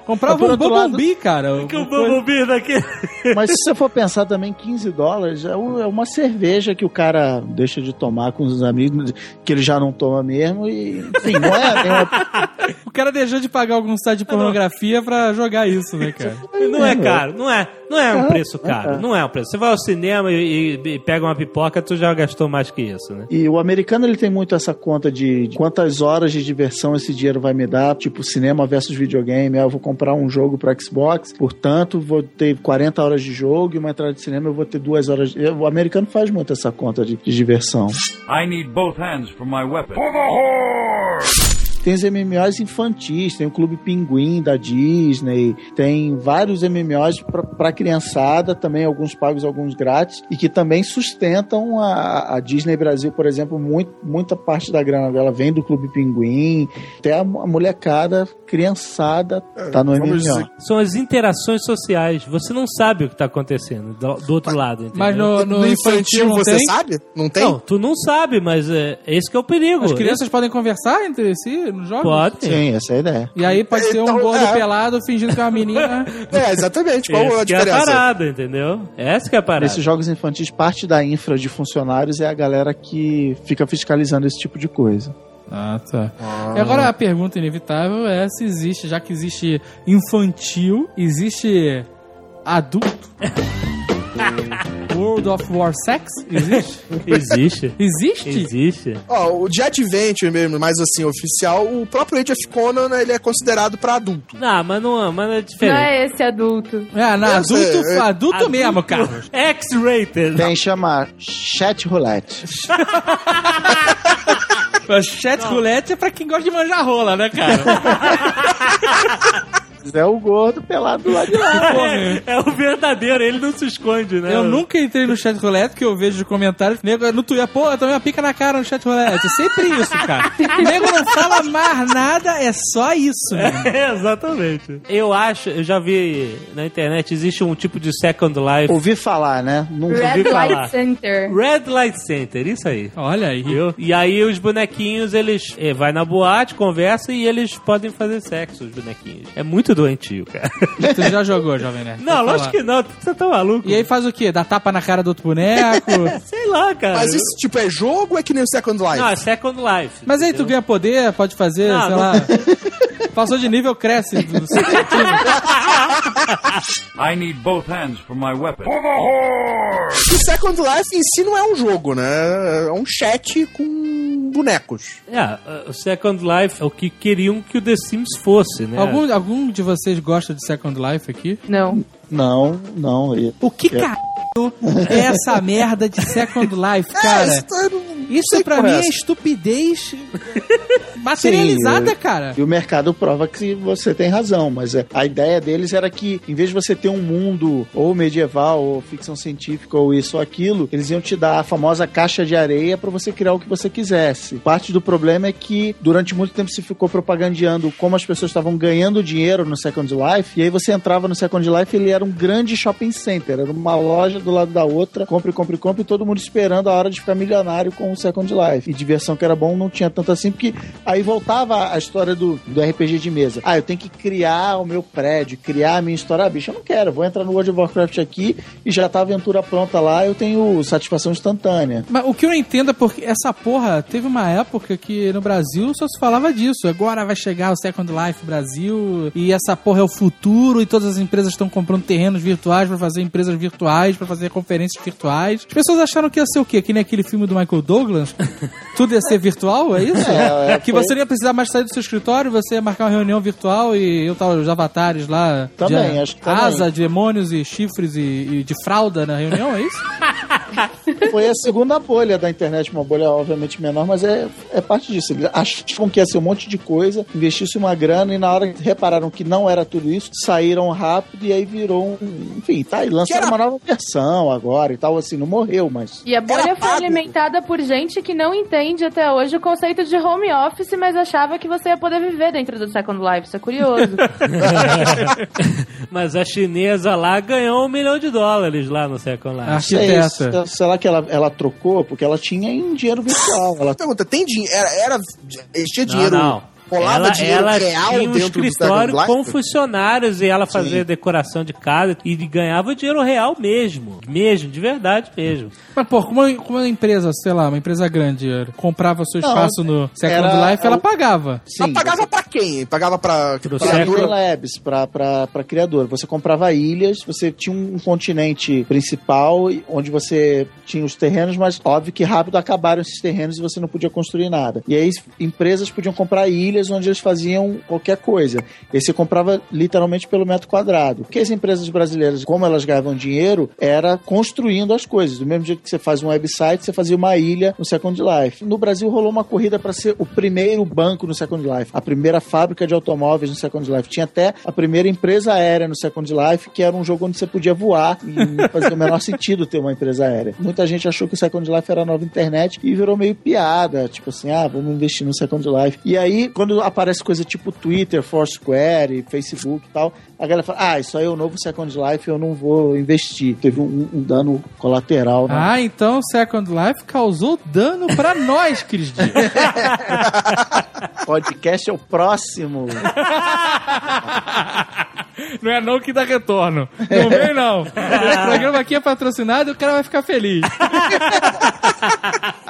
Comprava um outro lado- Bumblebee, cara. que o Bumblebee daqui... <laughs> Mas se você for pensar também, 15 dólares é é uma cerveja que o cara deixa de tomar com os amigos, que ele já não toma mesmo, e enfim, não é nenhuma O cara deixou de pagar algum site de pornografia pra jogar isso, né, cara? Não é É, caro, não é, não é um É, preço é, caro, é. não é um preço. Você vai ao cinema e, e- e pega uma pipoca, tu já gastou mais que isso, né? E o americano ele tem muito essa conta de de quantas horas de diversão esse dinheiro vai me dar, tipo cinema versus videogame. Ah, eu vou comprar um jogo para Xbox, portanto vou ter 40 horas de jogo e uma entrada de cinema eu vou ter duas horas. de- O americano faz muito essa conta de, de diversão. I need both hands for my weapon. Tem os MMOs infantis, tem o Clube Pinguim da Disney, tem vários MMOs pra- pra criançada, também alguns pagos, alguns grátis, e que também sustentam a, a Disney Brasil, por exemplo, muito, muita parte da grana dela vem do Clube Pinguim, até a, a molecada, criançada, tá no MMO. dizer- São as interações sociais. Você não sabe o que tá acontecendo do, do outro lado, entendeu? Mas no, no No infantil, você tem? sabe? Não tem? Não, tu não sabe, mas é, esse que é o perigo. As crianças podem conversar entre si nos jogos? Pode. Sim, essa é a ideia. E aí pode ser um Então, gordo é. pelado fingindo que é uma menina. <laughs> É, exatamente. Qual Essa a que é a diferença? parada, entendeu? Essa que é a parada. Nesses jogos infantis, parte da infra de funcionários é a galera que fica fiscalizando esse tipo de coisa. Ah, tá. E agora a pergunta inevitável é se existe, já que existe infantil, existe adulto? <laughs> World of War Sex? Existe? <laughs> Existe. Existe? Existe. Ó, o de Adventure mesmo, mais assim, oficial, o próprio Age of Conan, ele é considerado pra adulto. Não, mas não, mas é Não diferente. é esse adulto. É, não, Eu adulto, sei, é- adulto, mesmo, Carlos. X-rated. Tem chamar chat roulette. <laughs> Chat roulette é pra quem gosta de manjar rola, né, cara? <laughs> É o gordo pelado do lado de lá. <laughs> Porra. É o verdadeiro, ele não se esconde, né? Eu nunca entrei no chat roulette, porque eu vejo de comentários, nego no Twitter, pô, eu tomei uma pica na cara no chat roulette. É sempre isso, cara. O <laughs> nego não fala mais nada, é só isso. É, <laughs> exatamente. Eu acho, eu já vi na internet, existe um tipo de Second Life. Ouvi falar, né? Nunca Red ouvi falar. Light Center. Red Light Center, isso aí. Olha aí. Viu? E aí os bonequinhos, eles eh, vai na boate, conversa e eles podem fazer sexo, os bonequinhos. É muito doentio, cara. Você já jogou, Jovem Nerd? Não, lógico falar. que não, você tá maluco. E aí faz o quê? Dá tapa na cara do outro boneco? <laughs> Sei lá, cara. Mas isso, tipo, é jogo ou é que nem o Second Life? Não, é Second Life. Mas aí tu ganha poder, pode fazer, Não, sei não- lá. Passou de nível, cresce. do <laughs> seu. I need both hands for my weapon. O Second Life em si não é um jogo, né? É um chat com bonecos. É, o Second Life é o que queriam que o The Sims fosse, né? algum, algum de vocês gosta de Second Life aqui? Não. Não, não. e- O que caralho é essa merda de Second Life, <laughs> É, cara? isso, eu não- não Isso pra mim é é estupidez <laughs> materializada, Sim, cara. E o mercado prova que você tem razão, mas é, a ideia deles era que, em vez de você ter um mundo ou medieval, ou ficção científica, ou isso ou aquilo, eles iam te dar a famosa caixa de areia pra você criar o que você quisesse. Parte do problema é que, durante muito tempo, se ficou propagandeando como as pessoas estavam ganhando dinheiro no Second Life, e aí você entrava no Second Life ele era um grande shopping center, era uma loja do lado da outra, compre, compre, compre, e todo mundo esperando a hora de ficar milionário com o Second Life. E diversão que era bom não tinha tanto assim, porque aí voltava a história do, do RPG de mesa. Ah, eu tenho que criar o meu prédio, criar a minha história. Ah, bicho, eu não quero, vou entrar no World of Warcraft aqui e já tá a aventura pronta lá, eu tenho satisfação instantânea. Mas o que eu não entendo é porque essa porra teve uma época que no Brasil só se falava disso. Agora vai chegar o Second Life Brasil e essa porra é o futuro e todas as empresas estão comprando terrenos virtuais pra fazer empresas virtuais, pra fazer conferências virtuais. As pessoas acharam que ia ser o quê? Que nem aquele filme do Michael Douglas? <laughs> Tudo ia ser virtual, é isso? É, é, que foi- você não ia precisar mais sair do seu escritório, você ia marcar uma reunião virtual e eu tava os avatares lá. Também, de acho que também. Asa, demônios e chifres e, e de fralda na reunião, é isso? <laughs> Foi a segunda bolha da internet, uma bolha obviamente menor, mas é, é parte disso. Eles achavam que ia ser um monte de coisa, investisse uma grana e na hora que repararam que não era tudo isso, saíram rápido e aí virou um. Enfim, tá aí, lançaram era- uma nova versão agora e tal, assim, não morreu, mas. E a bolha Era foi pago. alimentada por gente que não entende até hoje o conceito de home office, mas achava que você ia poder viver dentro do Second Life. Isso é curioso. <laughs> Mas a chinesa lá ganhou um milhão de dólares lá no Second Life. Arquiteta. Sei, sei lá que ela, ela trocou, porque ela tinha em dinheiro virtual. Ela Pergunta, tem dinheiro? Era, era, tinha dinheiro? não. Rolava ela, dinheiro ela real tinha um escritório com funcionários e ela fazia Sim. decoração de casa e ganhava dinheiro real mesmo. Mesmo, de verdade mesmo. Mas, pô, como uma, como uma empresa, sei lá, uma empresa grande comprava seu Não, espaço no Second era- Life, ela pagava. Mas pagava pra quem? Pagava pra... Pro pra- Second- Labs para para criador. Você comprava ilhas, você tinha um continente principal onde você tinha os terrenos, mas óbvio que rápido acabaram esses terrenos e você não podia construir nada. E aí empresas podiam comprar ilhas onde eles faziam qualquer coisa. E você comprava literalmente pelo metro quadrado. Porque as empresas brasileiras, como elas ganhavam dinheiro, era construindo as coisas. Do mesmo jeito que você faz um website, você fazia uma ilha no Second Life. No Brasil rolou uma corrida para ser o primeiro banco no Second Life, a primeira fábrica de automóveis no Second Life. Tinha até a primeira empresa aérea no Second Life, que era um jogo onde você podia voar e fazia o menor <laughs> sentido ter uma empresa aérea. Muita gente achou que o Second Life era a nova internet e virou meio piada, tipo assim, ah, vamos investir no Second Life. E aí, quando aparece coisa tipo Twitter, Foursquare Facebook e tal, a galera fala, ah, isso aí é o novo Second Life, eu não vou investir. Teve um, um dano colateral. né? Ah, então Second Life causou dano pra <laughs> nós, Cris Dias. <laughs> Podcast é o próximo. <laughs> não é não que dá retorno. Não vem, não. Esse programa aqui é patrocinado e o cara vai ficar feliz.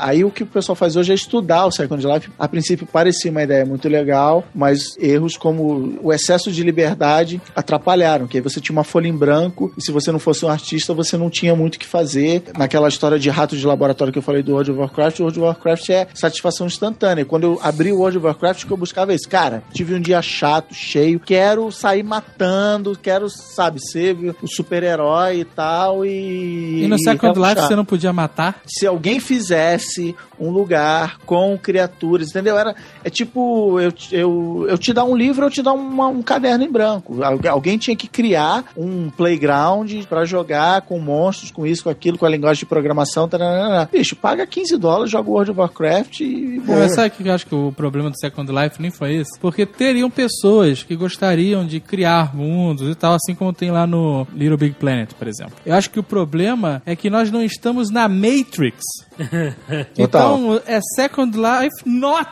Aí o que o pessoal faz hoje é estudar o Second Life. A princípio parecia uma ideia muito legal, mas erros como o excesso de liberdade atrapalharam, que aí você tinha uma folha em branco e se você não fosse um artista, você não tinha muito o que fazer. Naquela história de rato de laboratório que eu falei do World of Warcraft, o World of Warcraft é satisfação instantânea. E Quando eu abri o World of Warcraft, o que eu buscava é isso. Cara, tive um dia chato, cheio, quero sair matando, quero, sabe, ser o super-herói e tal e... E no Second Life relaxar você não podia matar? se alguém fizesse see um lugar com criaturas, entendeu? Era, é tipo, eu, eu, eu te dar um livro, eu te dar uma- um caderno em branco. Algu- Alguém tinha que criar um playground pra jogar com monstros, com isso, com aquilo, com a linguagem de programação. taranana. Bicho, paga 15 dólares, joga World of Warcraft e... boa. Mas sabe que eu acho que o problema do Second Life nem foi esse? Porque teriam pessoas que gostariam de criar mundos e tal, assim como tem lá no Little Big Planet, por exemplo. Eu acho que o problema é que nós não estamos na Matrix. <laughs> Total. Então, é Second Life not.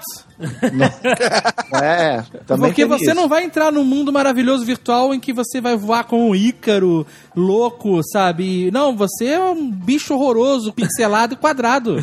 É, também Porque você isso. não vai entrar num mundo maravilhoso virtual em que você vai voar com um Ícaro louco, sabe? Não, você é um bicho horroroso, pixelado e quadrado.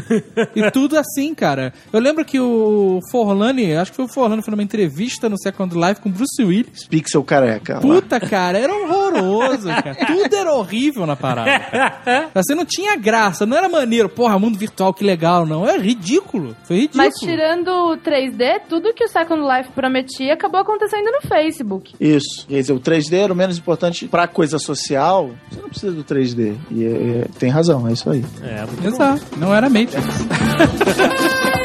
e tudo assim, cara. Eu lembro que o Forlani, acho que foi o Forlani, foi numa entrevista no Second Life com Bruce Willis. Pixel careca. lá. Puta, cara, era horroroso, cara. Tudo era horrível na parada. cara. Você não tinha graça, não era maneiro. Porra, mundo virtual, que legal, não. É ridículo. Foi ridículo. Mas tirando o 3D, tudo que o Second Life prometia acabou acontecendo no Facebook. Isso. Quer dizer, o 3D era o menos importante pra coisa social. Você não precisa do 3D. E é- tem razão, é isso aí. É, muito bom. Exato, não era Matrix. <laughs>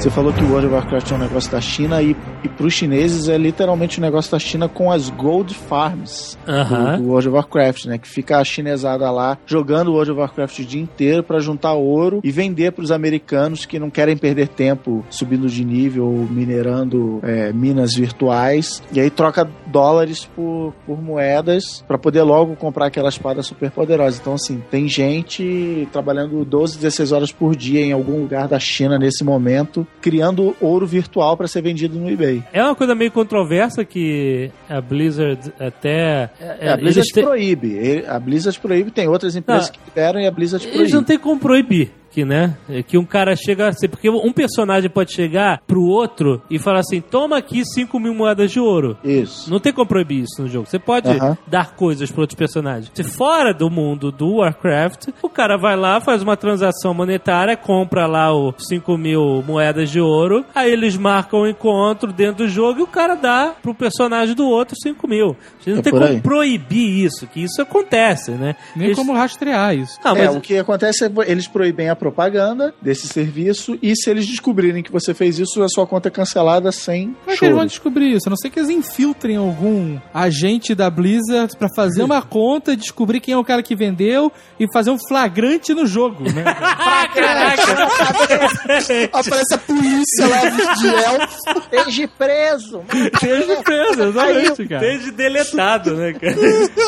Você falou que o World of Warcraft é um negócio da China e, e para os chineses é literalmente um negócio da China com as Gold Farms do, do World of Warcraft, né? Que fica a chinesada lá jogando o World of Warcraft o dia inteiro para juntar ouro e vender para os americanos que não querem perder tempo subindo de nível ou minerando é, minas virtuais. E aí troca dólares por, por moedas para poder logo comprar aquela espada super poderosa. Então, assim, tem gente trabalhando 12, 16 horas por dia em algum lugar da China nesse momento, criando ouro virtual para ser vendido no eBay. É uma coisa meio controversa que a Blizzard até. É, a Blizzard eles têm- proíbe. A Blizzard proíbe, tem outras empresas que liberam e a Blizzard Eles proíbe. não tem como proibir. Que, né? É Que um cara chega assim, porque um personagem pode chegar pro outro e falar assim: toma aqui 5 mil moedas de ouro. Isso. Não tem como proibir isso no jogo. Você pode Aham. dar coisas para outros personagens. Se fora do mundo do Warcraft, o cara vai lá, faz uma transação monetária, compra lá o 5 mil moedas de ouro, aí eles marcam o encontro dentro do jogo e o cara dá pro personagem do outro 5 mil. Você não É tem como aí. proibir isso, que isso acontece, né? Nem Eles- como rastrear isso. Ah, É, mas o que acontece é eles proíbem a propaganda desse serviço e se eles descobrirem que você fez isso, a sua conta é cancelada sem Como é que eles vão descobrir isso? A não ser que eles infiltrem algum agente da Blizzard pra fazer uma conta, descobrir quem é o cara que vendeu e fazer um flagrante no jogo, né? <laughs> Aparece a polícia lá de elfo. Esteja preso! Esteja preso, exatamente, cara. desde deletado, né, cara?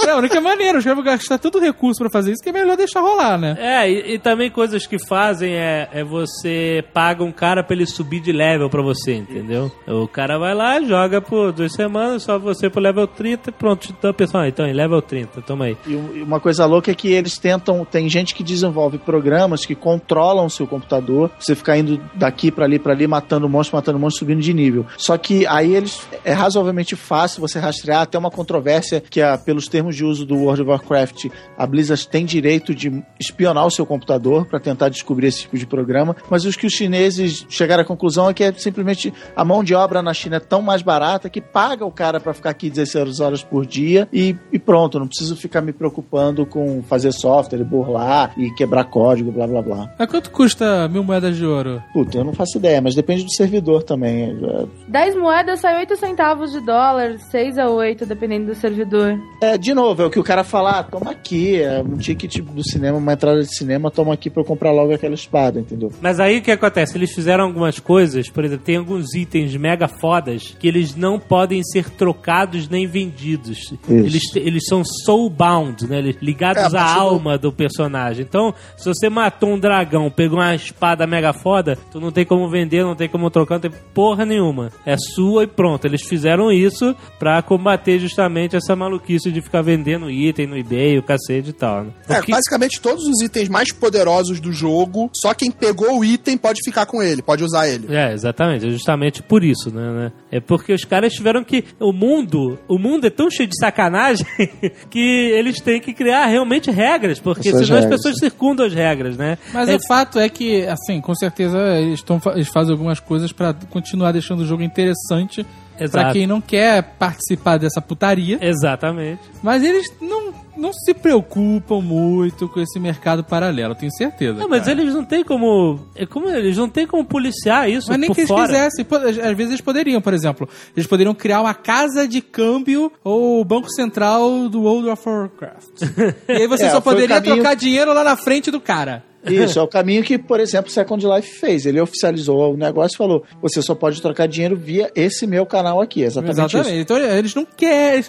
É a única maneira, os caras vão gastar todo o recurso pra fazer isso, que é melhor deixar rolar, né? É, e, e também coisas que fazem é, é você paga um cara pra ele subir de level pra você, entendeu? O cara vai lá, joga por duas semanas, só você pro level 30 e pronto, te dá a pessoa, ah, então em level 30, toma aí. E um- e uma coisa louca é que eles tentam. Tem gente que desenvolve programas que controlam o seu computador. Você ficar indo daqui pra ali, pra ali, matando monstro, matando monstro, subindo de nível. Só que aí eles. É razoavelmente fácil você rastrear. Até uma controvérsia que, a, pelos termos de uso do World of Warcraft, a Blizzard tem direito de espionar o seu computador pra tentar descobrir esse tipo de programa. Mas os que os chineses chegaram à conclusão é que é simplesmente a mão de obra na China é tão mais barata que paga o cara pra ficar aqui 16 horas por dia e, e pronto, não preciso ficar me preocupando com fazer software, burlar e quebrar código, blá blá blá. Mas quanto custa mil moedas de ouro? Puta, eu não faço ideia, mas depende do servidor também. É, 10 moedas sai 8 centavos de dólar, 6 a 8, dependendo do servidor. É, de novo, é o que o cara fala, ah, toma aqui, é um ticket do cinema, uma entrada de cinema, toma aqui pra eu comprar logo aquela espada, entendeu? Mas aí o que acontece? Eles fizeram algumas coisas, por exemplo, tem alguns itens mega fodas que eles não podem ser trocados nem vendidos. Eles, eles são soulbound, né? Eles- Ligados É, à do- alma do personagem. Então, se você matou um dragão, pegou uma espada mega foda, tu não tem como vender, não tem como trocar, não tem porra nenhuma. É sua e pronto. Eles fizeram isso pra combater justamente essa maluquice de ficar vendendo item no eBay, o cacete e tal. Né? É, Porque- basicamente todos os itens mais poderosos do jogo, só quem pegou o item pode ficar com ele, pode usar ele. É, exatamente. É justamente por isso, né, né? É porque os caras tiveram que. O mundo. O mundo é tão cheio de sacanagem <laughs> que eles têm que criar realmente regras, porque Essas senão as regras. pessoas circundam as regras, né? Mas É- o fato é que, assim, com certeza eles, tão, eles fazem algumas coisas pra continuar deixando o jogo interessante Exato. pra quem não quer participar dessa putaria. Exatamente. Mas eles não, não se preocupam muito com esse mercado paralelo, tenho certeza. Não, mas cara. eles não têm como. É como eles não têm como policiar isso Mas nem por que eles fora. quisessem. Às vezes eles poderiam, por exemplo. Eles poderiam criar uma casa de câmbio ou o banco central do World of Warcraft. <laughs> e aí você É, só poderia caminho- trocar dinheiro lá na frente do cara. Isso, é o caminho que, por exemplo, o Second Life fez. Ele oficializou o negócio e falou: você só pode trocar dinheiro via esse meu canal aqui. Exatamente, Exatamente. isso. Então eles não querem.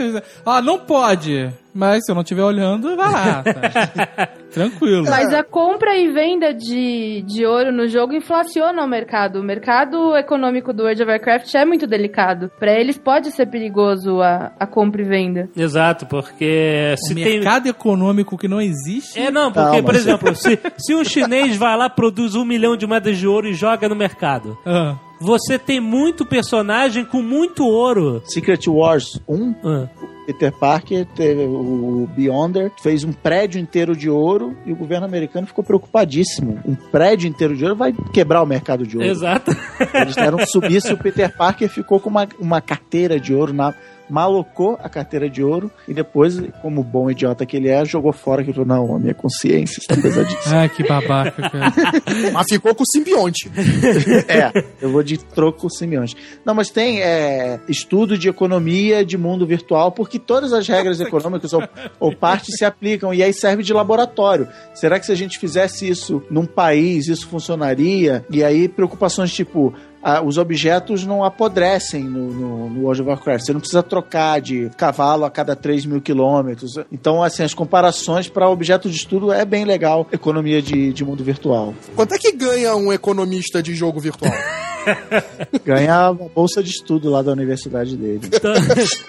Ah, não pode. Mas se eu não estiver olhando, vai lá. tá? <laughs> Tranquilo. Mas a compra e venda de, de ouro no jogo inflaciona o mercado. O mercado econômico do World of Warcraft é muito delicado. Pra eles pode ser perigoso a, a compra e venda. Exato, porque O se tem. mercado econômico que não existe. É, não, porque, Não, por exemplo, se, se um chinês vai lá, produz um milhão de moedas de ouro e joga no mercado, Ah, você tem muito personagem com muito ouro. Secret Wars 1, Ah. Peter Parker, teve o Beyonder, fez um prédio inteiro de ouro e o governo americano ficou preocupadíssimo. Um prédio inteiro de ouro vai quebrar o mercado de ouro. Exato. Eles deram subir se o Peter Parker ficou com uma, uma carteira de ouro na. Malocou a carteira de ouro e depois, como bom idiota que ele é, jogou fora que falou: Não, a minha consciência está pesadíssima. Ai, que babaca, cara. <laughs> Mas ficou com o simbionte. <laughs> é, eu vou de troco com o Simeões. Não, mas tem é, estudo de economia de mundo virtual, porque todas as regras econômicas ou, ou partes se aplicam, e aí serve de laboratório. Será que se a gente fizesse isso num país, isso funcionaria? E aí preocupações tipo. Ah, os objetos não apodrecem no, no, no World of Warcraft. Você não precisa trocar de cavalo a cada 3 mil quilômetros. Então, assim, as comparações para objeto de estudo é bem legal. Economia de, de mundo virtual. Quanto é que ganha um economista de jogo virtual? <laughs> Ganha a bolsa de estudo lá da universidade dele.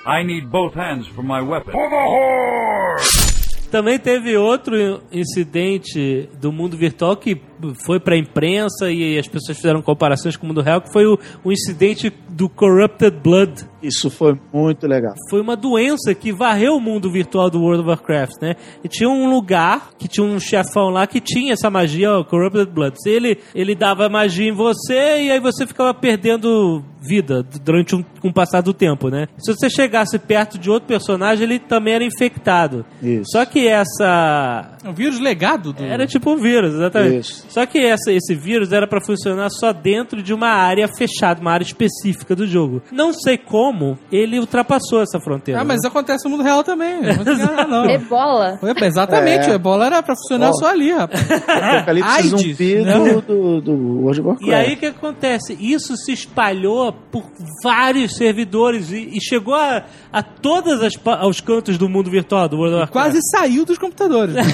I need both hands for my weapon. Também teve outro incidente do mundo virtual que foi pra imprensa e as pessoas fizeram comparações com o mundo real, que foi o, o incidente do Corrupted Blood. Isso foi muito legal. Foi uma doença que varreu o mundo virtual do World of Warcraft, né? E tinha um lugar que tinha um chefão lá que tinha essa magia, o Corrupted Blood. Se ele, ele dava magia em você e aí você ficava perdendo vida durante um, com o passar do tempo, né? Se você chegasse perto de outro personagem, ele também era infectado. Isso. Só que essa É um vírus legado do. era tipo um vírus, exatamente. Isso. Só que essa, esse vírus era pra funcionar só dentro de uma área fechada, uma área específica do jogo. Não sei como ele ultrapassou essa fronteira. Ah, mas isso acontece no mundo real também. <laughs> Não enganar, não. Ebola. Exatamente, É. o ebola era pra funcionar só ali, rapaz. <laughs> Apocalipse AIDS, zumbi né? do, do, do World of Warcraft. E aí o que acontece? Isso se espalhou por vários servidores e, e chegou a, a todos os cantos do mundo virtual do World of Warcraft. Quase saiu dos computadores. <laughs>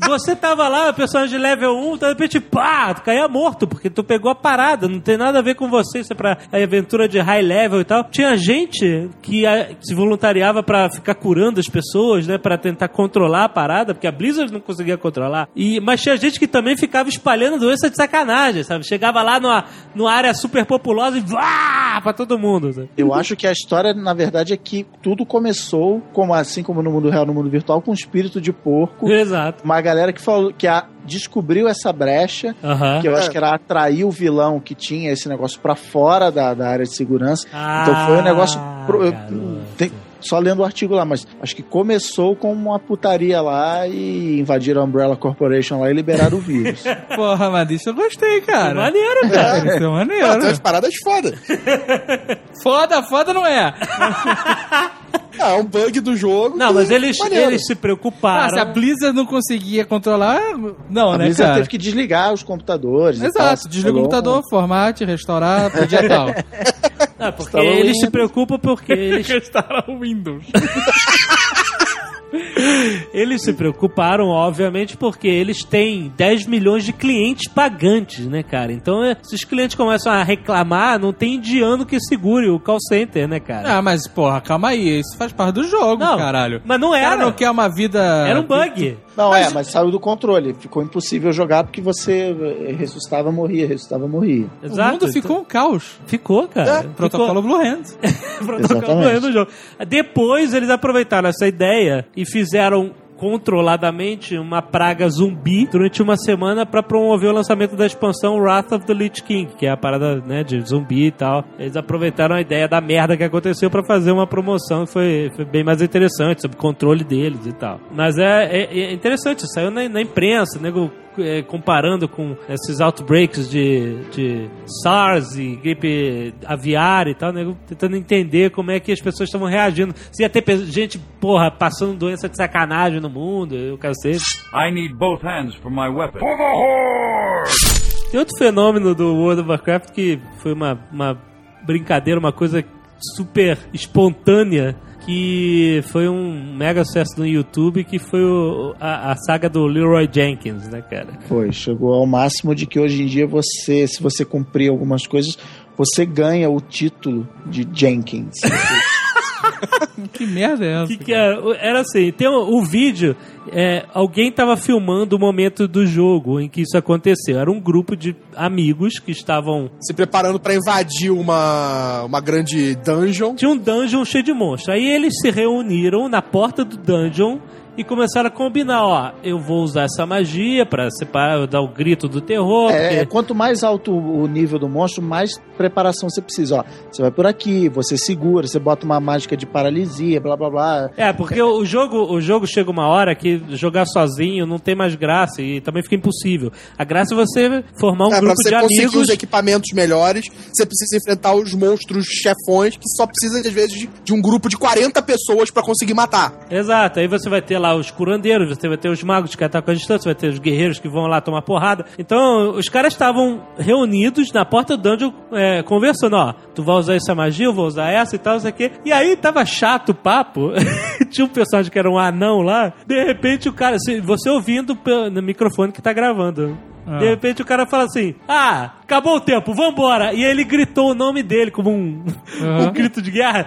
Não, você tava lá, o personagem level 1, de repente, pá, tu caía morto, porque tu pegou a parada, não tem nada a ver com você, isso é pra aventura de high level e tal. Tinha gente que ah, se voluntariava pra ficar curando as pessoas, né, pra tentar controlar a parada, porque a Blizzard não conseguia controlar. E, mas tinha gente que também ficava espalhando doença de sacanagem, sabe? Chegava lá numa, numa área super populosa e vá pra todo mundo. sabe? Eu acho que a história, na verdade, é que tudo começou, como assim como no mundo real, no mundo virtual, com espírito de porco. Exato. Uma galera que falou que a, descobriu essa brecha, que eu acho que era atrair o vilão que tinha esse negócio pra fora da, da área de segurança. então foi um negócio. pro- Ah, tem- só lendo o artigo lá, mas acho que começou com uma putaria lá e invadiram a Umbrella Corporation lá e liberaram o vírus. <laughs> Porra, mas isso eu gostei, cara. Maneiro, cara. Isso é Ah, <laughs> tem maneiro. umas paradas foda. <laughs> Foda, foda não é. Ah, é um bug do jogo. Não, mas eles, maneiro. eles se Ah, preocuparam. se a Blizzard não conseguia controlar, não, a né, Blizzard cara? teve que desligar os computadores. Exato, desliga o Rolou computador, formate, restaurar, dia tal. Ah, porque eles se Windows. preocupam porque <laughs> eles, Restaurar o Windows. <laughs> eles se preocuparam, obviamente, porque eles têm 10 milhões de clientes pagantes, né, cara? Então, é, se os clientes começam a reclamar, não tem indiano que segure o call center, né, cara? Ah, mas porra, calma aí, isso faz parte do jogo, Não, caralho. mas não O cara era. não quer uma vida... Era um bug. Não, é, mas saiu do controle. Ficou impossível jogar porque você eh, ressuscitava, morria, ressuscitava, morria. O Exato. mundo ficou um caos. Ficou, cara. Ficou- Protocolo Blue Hand. <laughs> protocolo Exatamente. correndo no jogo. Depois eles aproveitaram essa ideia e fizeram controladamente uma praga zumbi durante uma semana pra promover o lançamento da expansão Wrath of the Lich King, que é a parada né, de zumbi e tal. Eles aproveitaram a ideia da merda que aconteceu pra fazer uma promoção que foi, foi bem mais interessante, sob controle deles e tal. Mas é, é- é interessante, saiu na, na imprensa, nego é, comparando com esses outbreaks de, de SARS e gripe aviária e tal, nego tentando entender como é que as pessoas estavam reagindo. Se ia ter gente, porra, passando doença de sacanagem no mundo, eu cacete. I need both hands for my weapon. Tem outro fenômeno do World of Warcraft que foi uma, uma brincadeira, uma coisa super espontânea, que foi um mega sucesso no YouTube, que foi o- a, a saga do Leroy Jenkins, né, cara? Foi, chegou ao máximo de que hoje em dia você, se você cumprir algumas coisas, você ganha o título de Jenkins. <laughs> <laughs> Que merda é essa? que, que era? Era assim, tem o, o vídeo, é, alguém tava filmando o momento do jogo em que isso aconteceu. Era um grupo de amigos que estavam. Se preparando pra invadir uma, uma grande dungeon. Tinha um dungeon cheio de monstros. Aí eles se reuniram na porta do dungeon e começaram a combinar, ó, eu vou usar essa magia pra separar, dar o grito do terror. É, porque- quanto mais alto o nível do monstro, mais preparação você precisa. Ó, você vai por aqui, você segura, você bota uma mágica de paralisia, blá blá blá. É, porque o jogo, o jogo chega uma hora que jogar sozinho não tem mais graça e também fica impossível. A graça é você formar um é, pra grupo você de conseguir amigos os equipamentos melhores, você precisa enfrentar os monstros chefões que só precisa, às vezes, de, de um grupo de 40 pessoas pra conseguir matar. Exato, aí você vai ter lá os curandeiros, você vai ter os magos que atacam a distância, vai ter os guerreiros que vão lá tomar porrada. Então, os caras estavam reunidos na porta do dungeon é, conversando, ó, tu vai usar essa magia, eu vou usar essa e tal, isso aqui. E aí tava chato o papo. <laughs> Tinha um personagem que era um anão lá, de repente o cara, se- você ouvindo no microfone que tá gravando. Ah. De repente o cara fala assim: Ah, acabou o tempo, vambora! E aí ele gritou o nome dele como um, <laughs> um grito de guerra.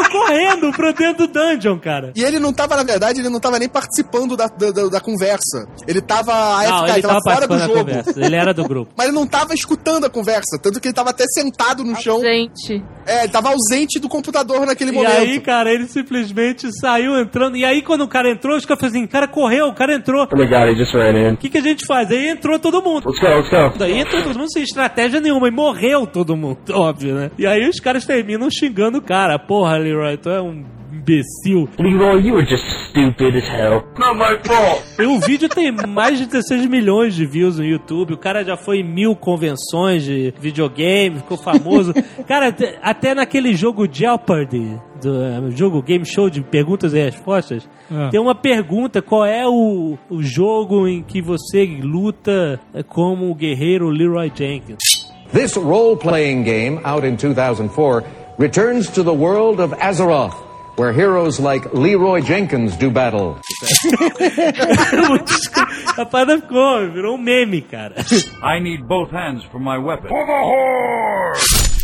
e saiu correndo pro dentro do dungeon, cara. E ele não tava, na verdade, ele não tava nem participando da, da, da- da conversa. Ele tava AFK, Não, ele ele tava tava fora do jogo. Ele era do grupo. Mas ele não tava escutando a conversa. Tanto que ele tava até sentado no chão. Gente, É, ele tava ausente do computador naquele E momento. aí, cara, ele simplesmente saiu entrando. E aí, quando o cara entrou, os caras falaram assim: cara correu, o cara entrou. Oh my god, he just ran in. O que, que a gente faz? Aí entrou todo mundo. Let's go, let's go. Daí entrou todo mundo sem estratégia nenhuma e morreu todo mundo, <laughs> óbvio, né? E aí os caras terminam xingando o cara. Porra, Leroy, tu é um imbecil. Leroy, you were just stupid as hell. Not my fault. E o vídeo tem mais de 16 milhões de views no YouTube. O cara já foi em mil convenções de videogame, ficou famoso. <laughs> cara, até naquele jogo Jeopardy, do eh, jogo game show de perguntas e respostas, Ah. tem uma pergunta: qual é o, o jogo em que você luta eh, como o guerreiro Leroy Jenkins? This role playing game, out in 2004, returns to the world of Azeroth, where heroes like Leroy Jenkins do battle. <laughs> A parada ficou, virou um meme, cara. <laughs> I need both hands for my weapon.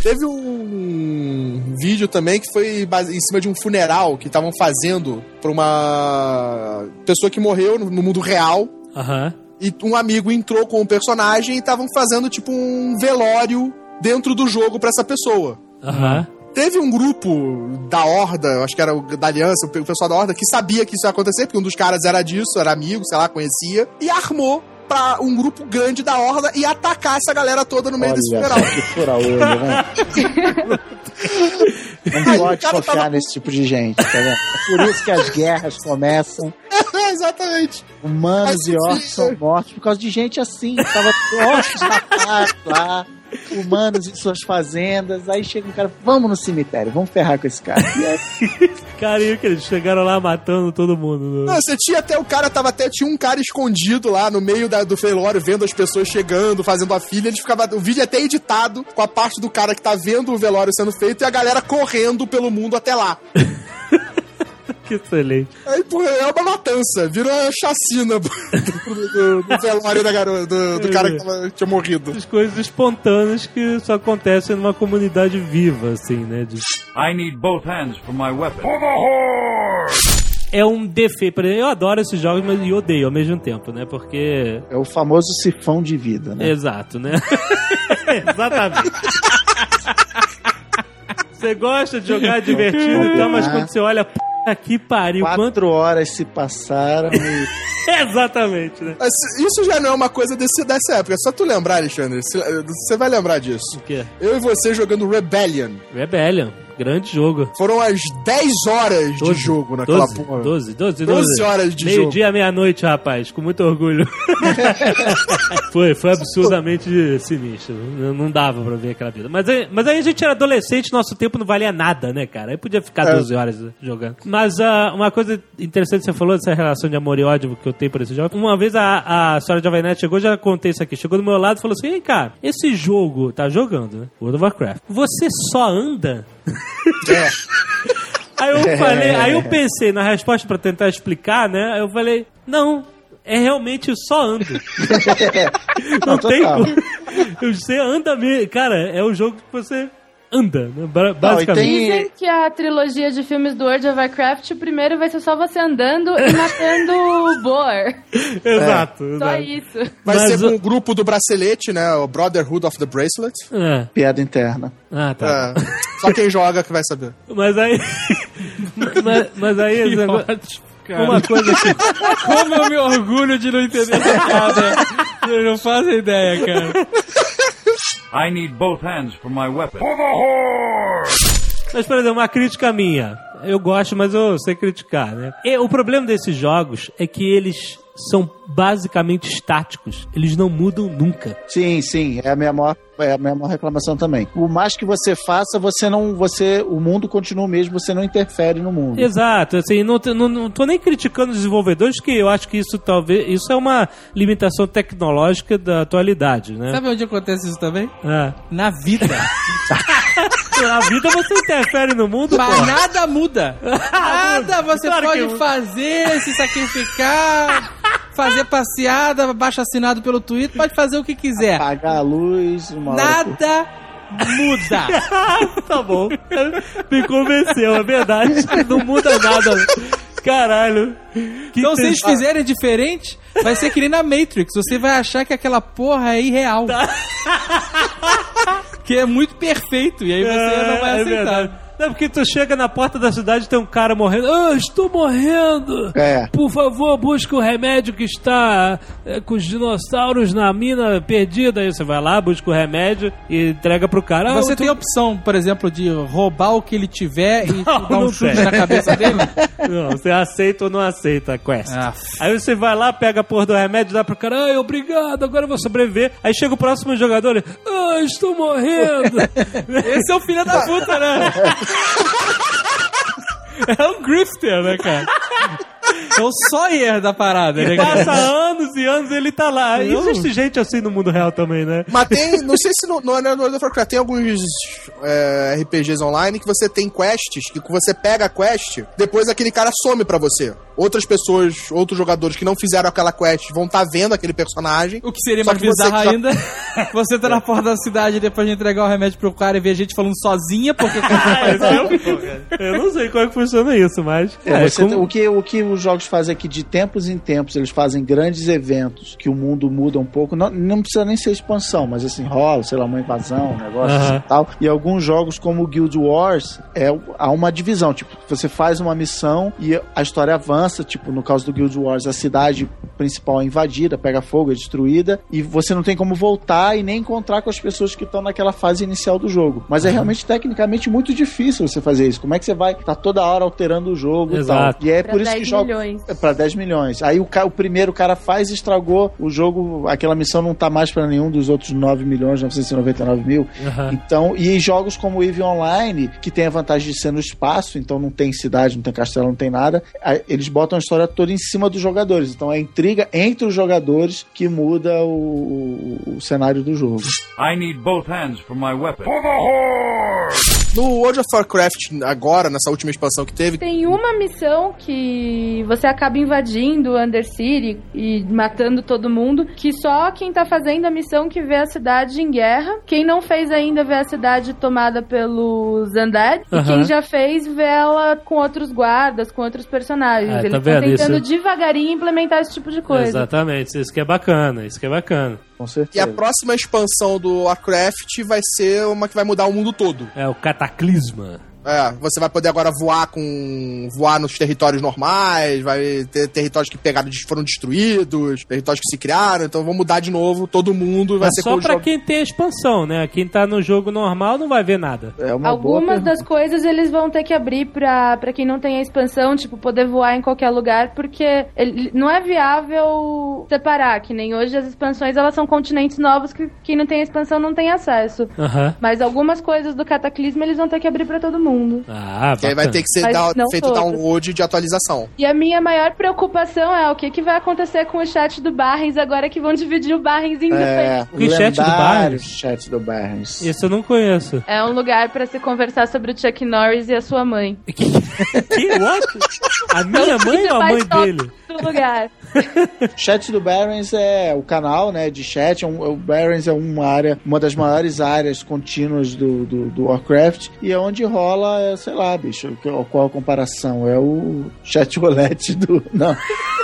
Teve um vídeo também que foi em cima de um funeral que estavam fazendo pra uma pessoa que morreu no no mundo real. Aham. E um amigo entrou com o personagem e estavam fazendo tipo um velório dentro do jogo pra essa pessoa. Aham. Teve um grupo da Horda, acho que era o da Aliança, o pe- o pessoal da Horda, que sabia que isso ia acontecer, porque um dos caras era disso, era amigo, sei lá, conhecia, e armou pra um grupo grande da Horda e atacar essa galera toda no meio desse Olha funeral. só <laughs> que fura-olho, né? <laughs> Não pode confiar tava- nesse tipo de gente, tá vendo? É por isso que as guerras começam. <laughs> Exatamente. Humanos Aí e orcs são mortos por causa de gente assim. Tava orcs na paz lá, humanos em suas fazendas. Aí chega um cara, vamos no cemitério, vamos ferrar com esse cara. E aí, <laughs> Cara, e que eles chegaram lá matando todo mundo. né? Não, você tinha até o cara, tava até, tinha um cara escondido lá no meio da- do velório, vendo as pessoas chegando, fazendo a filha. Eles ficava, o vídeo é até editado com a parte do cara que tá vendo o velório sendo feito e a galera correndo pelo mundo até lá. <laughs> Que excelente. Aí, pô, é uma matança, vira uma chacina do, do- do velório da garota, do, do cara que tava- tinha morrido. As coisas espontâneas que só acontecem numa comunidade viva, assim, né? de- I need both hands for my weapon. É um defeito. por exemplo, Eu adoro esses jogos, mas e odeio ao mesmo tempo, né? Porque. é o famoso sifão de vida, né? Exato, né? <laughs> Exatamente. Você gosta de jogar divertido e tal, mas Ah. quando você olha, p que pariu, quanto. Quatro horas se passaram e <laughs> Exatamente, né? Mas Isso já não é uma coisa desse, dessa época. É só tu lembrar, Alexandre. Você você vai lembrar disso. O quê? Eu e você jogando Rebellion. Rebellion. Grande jogo. Foram as 10 horas de 12, jogo naquela 12, porra. 12, 12, 12 12 horas de Meio jogo. dia, meia-noite, rapaz. Com muito orgulho. <laughs> foi, foi absurdamente sinistro. Não dava pra ver aquela vida. Mas aí, mas aí a gente era adolescente, nosso tempo não valia nada, né, cara? Aí podia ficar É. 12 horas jogando. Mas ah, uma coisa interessante que você falou dessa relação de amor e ódio que eu tenho por esse jogo. Uma vez a, a senhora Nerd chegou, já contei isso aqui, chegou do meu lado e falou assim: Ei, cara, esse jogo, tá jogando, né? World of Warcraft. Você só anda? Aí eu falei, aí eu pensei na resposta pra tentar explicar, né? Eu falei, não, é realmente eu só ando. <laughs> não tem total. como. Você anda mesmo. Cara, é o jogo que você anda, né? Ba- Não, e Basicamente. tem- Dizem que a trilogia de filmes do World of Warcraft, o primeiro vai ser só você andando e matando o boar. <laughs> Exato, Só exato. isso. Vai Mas ser o- com o grupo do bracelete, né? O Brotherhood of the Bracelet. É. piada interna. Ah, tá. É, só quem joga que vai saber. Mas aí. <laughs> mas, mas aí. negócio- ótimo, cara. uma coisa que. Como eu me orgulho de não entender essa <laughs> piada. Eu não faço ideia, cara. I need both hands for my weapon. Mas, por exemplo, uma crítica minha. Eu gosto, mas eu sei criticar, né? E o problema desses jogos é que eles são basicamente estáticos. Eles não mudam nunca. Sim, sim, é a minha maior, é a minha maior reclamação também. O mais que você faça, você não, você, o mundo continua o mesmo, você não interfere no mundo. Exato, assim, não, não, não tô nem criticando os desenvolvedores, que eu acho que isso talvez. Isso é uma limitação tecnológica da atualidade, né? Sabe onde acontece isso também? Ah. Na vida. <laughs> Na vida você interfere no mundo, Mas pô. nada muda. <laughs> Nada você Claro pode fazer, se sacrificar, <laughs> fazer passeada, baixo assinado pelo Twitter, pode fazer o que quiser. Apagar a luz, uma hora Nada muda. <laughs> tá bom. Me convenceu, é verdade. Não muda nada. Caralho. Que Então, se eles fizerem diferente, vai ser que nem na Matrix. Você vai achar que aquela porra é irreal. que é muito perfeito. E aí você não vai É, é Não, porque tu chega na porta da cidade e tem um cara morrendo. Ah, estou morrendo! É. Por favor, busque o remédio que está é, com os dinossauros na mina perdida. Aí você vai lá, busca o remédio e entrega pro cara. Ah, Você tem a opção, por exemplo, de roubar o que ele tiver e Não, dar um chute tem. na cabeça dele? <laughs> Não, você aceita ou não aceita a quest. Ah. Aí você vai lá, pega a porra do remédio, dá pro cara, ai, obrigado, agora eu vou sobreviver. Aí chega o próximo jogador e, ah, estou morrendo. <laughs> Esse é o filho da puta, né? <laughs> <laughs> É um grifter, né, cara? É o Sawyer da parada, né, Passa cara? anos e anos ele tá lá. Não. Existe gente assim no mundo real também, né? Mas tem, não sei se no, no, no World of Warcraft tem alguns é, RPGs online que você tem quests, que você pega a quest, depois aquele cara some pra você. Outras pessoas, outros jogadores que não fizeram aquela quest vão estar vendo aquele personagem. O que seria mais que você bizarro já- ainda, <laughs> você tá na porta da cidade depois de entregar o remédio pro cara e ver gente falando sozinha, porque Esse <laughs> é o- Eu não sei como é que funciona isso, mas. É, é, você como- tem- o, que, o que os jogos fazem aqui de tempos em tempos, eles fazem grandes eventos que o mundo muda um pouco. Não, não precisa nem ser expansão, mas assim, rola, sei lá, uma invasão, um negócio Aham. assim e tal. E alguns jogos, como o Guild Wars, é, há uma divisão. Tipo, você faz uma missão e a história avança. Tipo, no caso do Guild Wars, a cidade principal é invadida, pega fogo, é destruída, e você não tem como voltar e nem encontrar com as pessoas que estão naquela fase inicial do jogo. Mas é realmente tecnicamente muito difícil você fazer isso. Como é que você vai estar toda hora alterando o jogo Exato. e tal? E é Pra por isso 10 que joga milhões. é pra 10 milhões. Aí o, ca- o primeiro cara faz, estragou o jogo, aquela missão não tá mais pra nenhum dos outros 9 milhões, 999 mil. Aham. Então, e jogos como o EVE Online, que tem a vantagem de ser no espaço, então não tem cidade, não tem castelo, não tem nada, eles botam a história toda em cima dos jogadores. Então é a intriga entre os jogadores que muda o, o- o cenário do jogo. I need both hands for my weapon. No World of Warcraft, agora, nessa última expansão que teve, Tem uma missão que você acaba invadindo o Undercity e matando todo mundo, que só quem tá fazendo a missão que vê a cidade em guerra. Quem não fez ainda vê a cidade tomada pelos Undead. Aham. E quem já fez vê ela com outros guardas, com outros personagens. Ah, tá Eles estão vendo tentando isso? devagarinho implementar esse tipo de coisa. Exatamente, isso que é bacana, isso que é bacana. Com e certeza. a próxima expansão do Warcraft vai ser uma que vai mudar o mundo todo. É o cataclisma. É, você vai poder agora voar com. voar nos territórios normais, vai ter territórios que pegaram, foram destruídos, territórios que se criaram, então vão mudar de novo todo mundo e vai Mas ser só pra jogos- quem tem a expansão, né? Quem tá no jogo normal não vai ver nada. É Algumas das coisas eles vão ter que abrir pra, pra quem não tem a expansão, tipo, poder voar em qualquer lugar, porque ele- não é viável separar, que nem hoje as expansões elas são continentes novos que quem não tem a expansão não tem acesso. Aham. Mas algumas coisas do cataclismo eles vão ter que abrir pra todo mundo. Ah, Que aí vai ter que ser da- feito todas. download de atualização. E a minha maior preocupação é o que, que vai acontecer com o chat do Barrens agora que vão dividir o Barrens em É, dois. Que chat do Barnes? chat do Barnes. Isso eu não conheço. É um lugar pra se conversar sobre o Chuck Norris e a sua mãe. <laughs> Que? What? A minha mãe ou a mãe dele? Do lugar. <laughs> Chat do Barons é o canal, né, de chat. É um- o Barons é uma área, uma das maiores áreas contínuas do, do, do Warcraft e é onde rola, é, sei lá, bicho, qual a comparação? É o chat roulette do, não.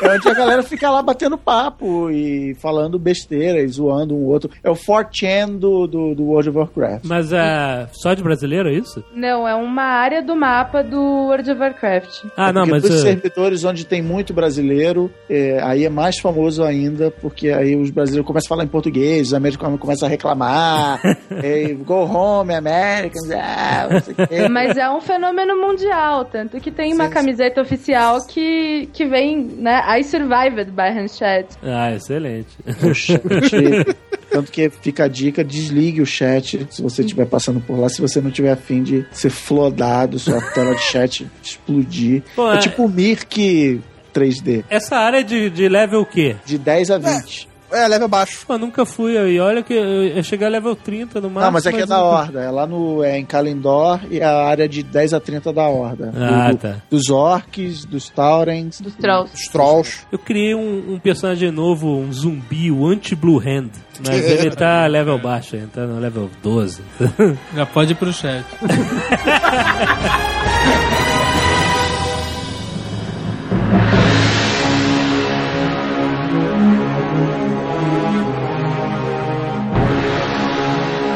É onde a galera fica lá batendo papo e falando besteira e zoando um outro. É o 4chan do, do, do World of Warcraft. Mas é só de brasileiro, é isso? Não, é uma área do mapa do World of Warcraft. Ah, não, Porque mas. dos uh, servidores onde tem muito brasileiro, é, aí é mais famoso ainda, porque aí os brasileiros começam a falar em português, os americanos começam a reclamar, <laughs> é, go home, Americans, ah, não sei o quê. Mas é um fenômeno mundial, tanto que tem uma Sim, sim. camiseta oficial que, que vem, né? I survived by Handchat. Ah, excelente. Tanto que fica a dica, desligue o chat se você estiver passando por lá, se você não tiver afim de ser flodado, sua tela de chat explodir. Pô, é é- tipo o Mirk 3D, Essa área de, de level o quê? de 10 a 20. É, level baixo. Pô, nunca fui. E olha que eu, eu cheguei a level 30 no máximo. Não, mas aqui é da nunca- Horda. É lá no, é em Kalendor e a área de 10 a 30 da Horda. Ah, Do- tá. Dos orcs, dos taurens. Dos trolls. Os trolls. Eu criei um, um personagem novo, um zumbi, o Anti-Blue Hand. Mas <laughs> ele tá level baixo ainda, tá no level 12. Já pode ir pro chat. <laughs>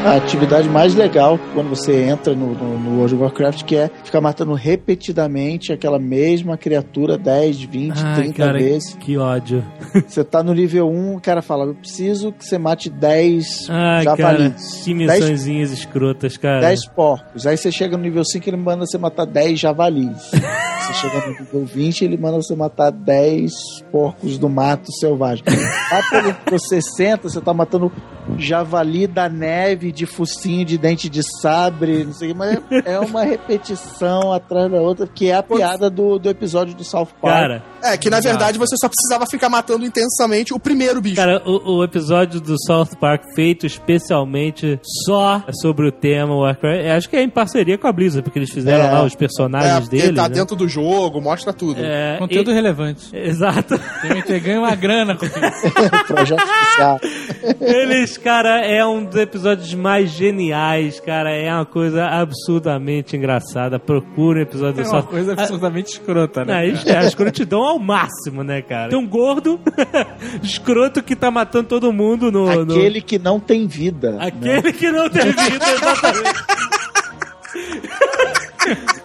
A atividade mais legal quando você entra no, no, no World of Warcraft, que é ficar matando repetidamente aquela mesma criatura 10, 20, Ai, 30 cara, vezes. que ódio. <laughs> Você tá no nível 1, o cara fala: Eu preciso que você mate 10 Ai, cara, javalis. que 10 missõezinhas escrotas, cara. 10 porcos. Aí você chega no nível 5, ele manda você matar 10 javalis. <laughs> você chega no nível 20, ele manda você matar 10 porcos do mato selvagem. Lá pelo nível 60, você tá matando javali da neve, de focinho, de dente de sabre, não sei o que, mas é uma repetição atrás da outra, que é a piada do, do episódio do South Park. Cara, É, que na verdade você só precisava ficar matando intensamente o primeiro bicho. cara o, o episódio do South Park feito especialmente só sobre o tema Warcraft, eu acho que é em parceria com a Blizzard, porque eles fizeram É. lá os é, personagens porque deles. tá né? dentro do jogo, mostra tudo. É, Conteúdo relevante. e- <laughs> Exato. TMT ganha uma grana com isso. Projeto especial. Eles, cara, é um dos episódios mais geniais, cara. É uma coisa absurdamente engraçada. Procura o episódio do É uma coisa absolutamente escrota, né? Não, é a escrotidão ao máximo, né, cara? Tem um gordo <laughs> escroto que tá matando todo mundo no. no- Aquele que não tem vida. né? Aquele que não tem vida, exatamente.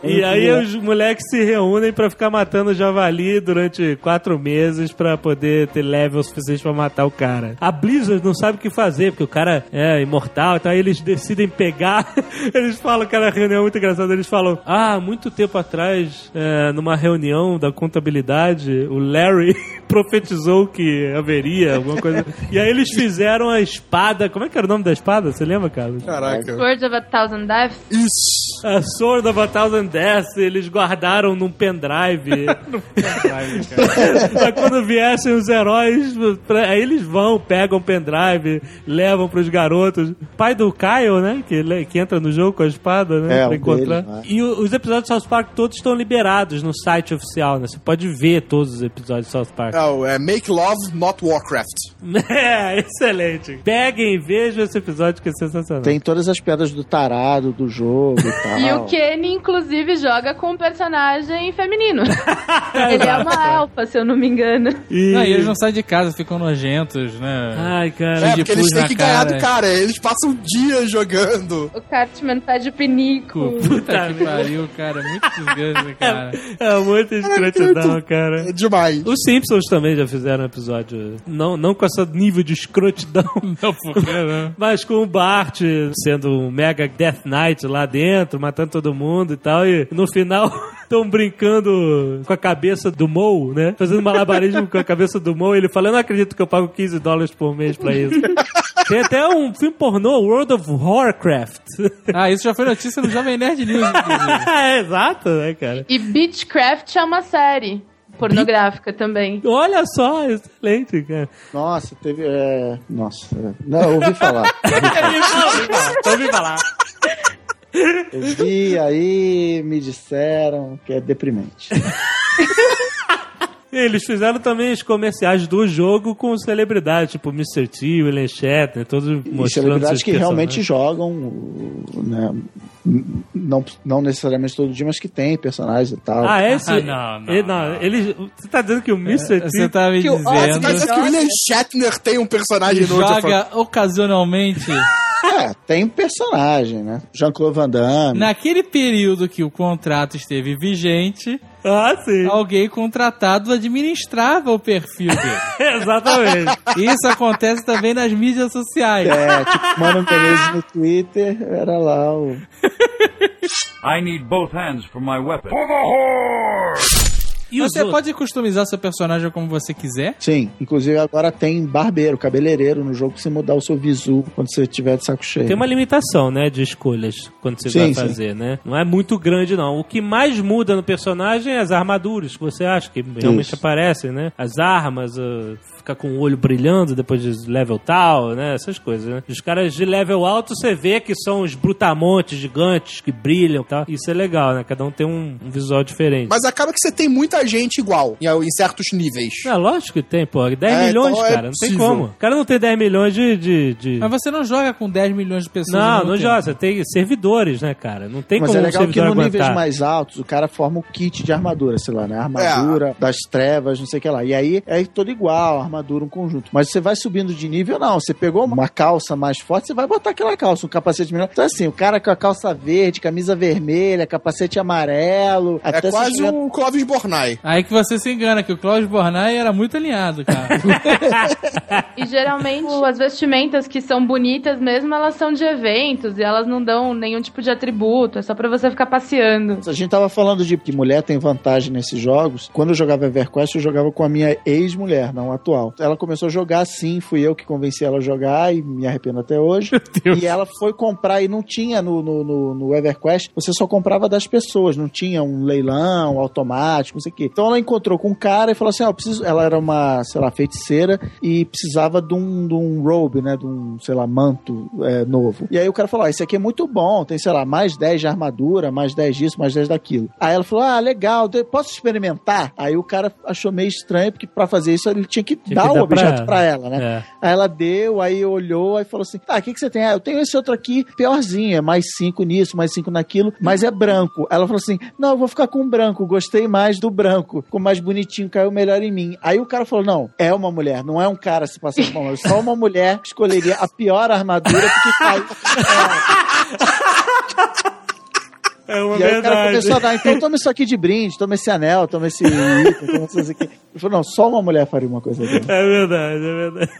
E aí os moleques se reúnem pra ficar matando o javali durante quatro meses pra poder ter level suficiente pra matar o cara. A Blizzard não sabe o que fazer, porque o cara é imortal, então aí eles decidem pegar. <laughs> Eles falam, cara, a reunião é muito engraçada. Eles falam: Ah, muito tempo atrás, é, numa reunião da contabilidade, o Larry <laughs> profetizou que haveria alguma coisa. <laughs> E aí eles fizeram a espada. Como é que era o nome da espada? Você lembra, Carlos? Caraca. Sword of a Thousand Deaths. Isso. A Sword of a Thousand Deaths, eles guardaram num pendrive. <laughs> pra quando viessem os heróis, pra- aí eles vão, pegam o pendrive, levam pros garotos. Pai do Kyle, né? Que, que entra no jogo com a espada, né? É, pra um encontrar. deles, né? E o- os episódios de South Park todos estão liberados no site oficial, né? Você pode ver todos os episódios de South Park. Não, é Make Love, Not Warcraft. <laughs> É, excelente. Peguem e vejam esse episódio que é sensacional. Tem todas as pedras do tarado do jogo e tal. E o Kenny, inclusive, joga com um personagem feminino. <laughs> Ele é uma elfa, se eu não me engano. E... Não, e eles não saem de casa, ficam nojentos, né? Ai, cara. É, de porque eles têm que ganhar cara. do cara. Eles passam dias jogando. O Cartman pede pinico. Puta que pariu, cara. Muito desgraça, <laughs> cara. É muita escrotidão, cara. É demais. Os Simpsons também já fizeram um episódio, não, não com esse nível de escrotidão, <laughs> Não, por que não? mas com o Bart sendo um mega Death Knight lá dentro, matando todo mundo e tal, e no final <laughs> estão brincando com a cabeça do Moe, né? Fazendo malabarismo com a cabeça do Moe, ele fala, eu não acredito que eu pago 15 dólares por mês pra isso. <laughs> Tem até um filme pornô, World of Warcraft. <laughs> Ah, isso já foi notícia no Jovem Nerd News, é, exato, né, cara? E Beechcraft é uma série pornográfica também. Olha só, excelente, cara. Nossa, teve. É... Nossa. é. Não, eu ouvi falar. Ouvi falar. Eu vi aí, me disseram que é deprimente. <laughs> Eles fizeram também os comerciais do jogo com celebridades, tipo Mr. T, William Shatner, todos E mostrando celebridades que realmente jogam, né? Não, não necessariamente todo dia, mas que tem personagens e tal. Ah, esse. Ah, não, não, ele, não, ele- você tá dizendo que o Mr. T. Você tá me Que, o- ó, você tá dizendo dizendo que o William Shatner tem um personagem que no outro. joga ocasionalmente <laughs> É, tem personagem, né? Jean-Claude Van Damme. naquele período que o contrato esteve vigente, Ah, sim. alguém contratado administrava o perfil dele. <laughs> Exatamente. Isso acontece também nas mídias sociais. É, tipo, Mano Menezes no Twitter, era lá o... <laughs> I need both hands for my weapon. E Você outros? pode customizar seu personagem como você quiser. Sim, inclusive agora tem barbeiro, cabeleireiro no jogo, pra você mudar o seu visu quando você tiver de saco cheio. Tem uma limitação, né, de escolhas quando você Sim, vai sim. fazer, né? Não é muito grande, não. O que mais muda no personagem é as armaduras que você acha que realmente Isso. aparecem, né? As armas, uh, ficar com o olho brilhando depois de level tal, né? Essas coisas, né? Os caras de level alto você vê que são os brutamontes gigantes que brilham e tal. Isso é legal, né? Cada um tem um, um visual diferente. Mas acaba que você tem muita gente igual em, em certos níveis. É, lógico que tem, pô. 10 É, milhões, então é cara. Não tem como. O cara não tem 10 milhões de. de, de- Mas você não joga com 10 milhões de pessoas. Não, não tempo. joga. Você tem servidores, né, cara? Não tem Mas como é um legal que servidor no níveis aguentar. mais altos o cara forma o kit de armadura, sei lá, né? Armadura das trevas, não sei o que lá. E aí é todo igual, armadura, um conjunto. Mas você vai subindo de nível, não. Você pegou uma calça mais forte, você vai botar aquela calça, um capacete melhor. Então, assim, o cara com a calça verde, camisa vermelha, capacete amarelo. É até quase se um Clóvis Bornai. Aí que você se engana, que o Cláudio Bornai era muito alinhado, cara. <laughs> E geralmente as vestimentas que são bonitas mesmo, elas são de eventos e elas não dão nenhum tipo de atributo. É só pra você ficar passeando. A gente tava falando de que mulher tem vantagem nesses jogos. Quando eu jogava EverQuest, eu jogava com a minha ex-mulher, não atual. Ela começou a jogar assim, fui eu que convenci ela a jogar e me arrependo até hoje. E ela foi comprar e não tinha no, no, no, no EverQuest, você só comprava das pessoas, não tinha um leilão automático, não sei o quê. Então ela encontrou com um cara e falou assim: ah, eu preciso. Ela era uma, sei lá, feiticeira e precisava de um, de um robe, né? De um, sei lá, manto é, novo. E aí o cara falou: ah, esse aqui é muito bom, tem, sei lá, mais 10 de armadura, mais 10 disso, mais 10 daquilo. Aí ela falou: ah, legal, posso experimentar? Aí o cara achou meio estranho, porque pra fazer isso ele tinha que Tinha que dar o objeto pra pra ela. ela, né? É. Aí ela deu, aí olhou, aí falou assim: Ah, o que, que você tem? Ah, eu tenho esse outro aqui, piorzinho, é mais cinco nisso, mais cinco naquilo, mas é branco. Ela falou assim: Não, eu vou ficar com branco, gostei mais do branco, ficou mais bonitinho, caiu melhor em mim. Aí o cara falou: Não, é uma mulher, não é um cara se passando por mal, só uma mulher escolheria a pior armadura porque caiu. É <laughs> uma E aí o cara verdade. começou a dar, então toma isso aqui de brinde, toma esse anel, toma esse item, toma isso aqui. Ele falou, não, só uma mulher faria uma coisa dessa. É verdade, é verdade.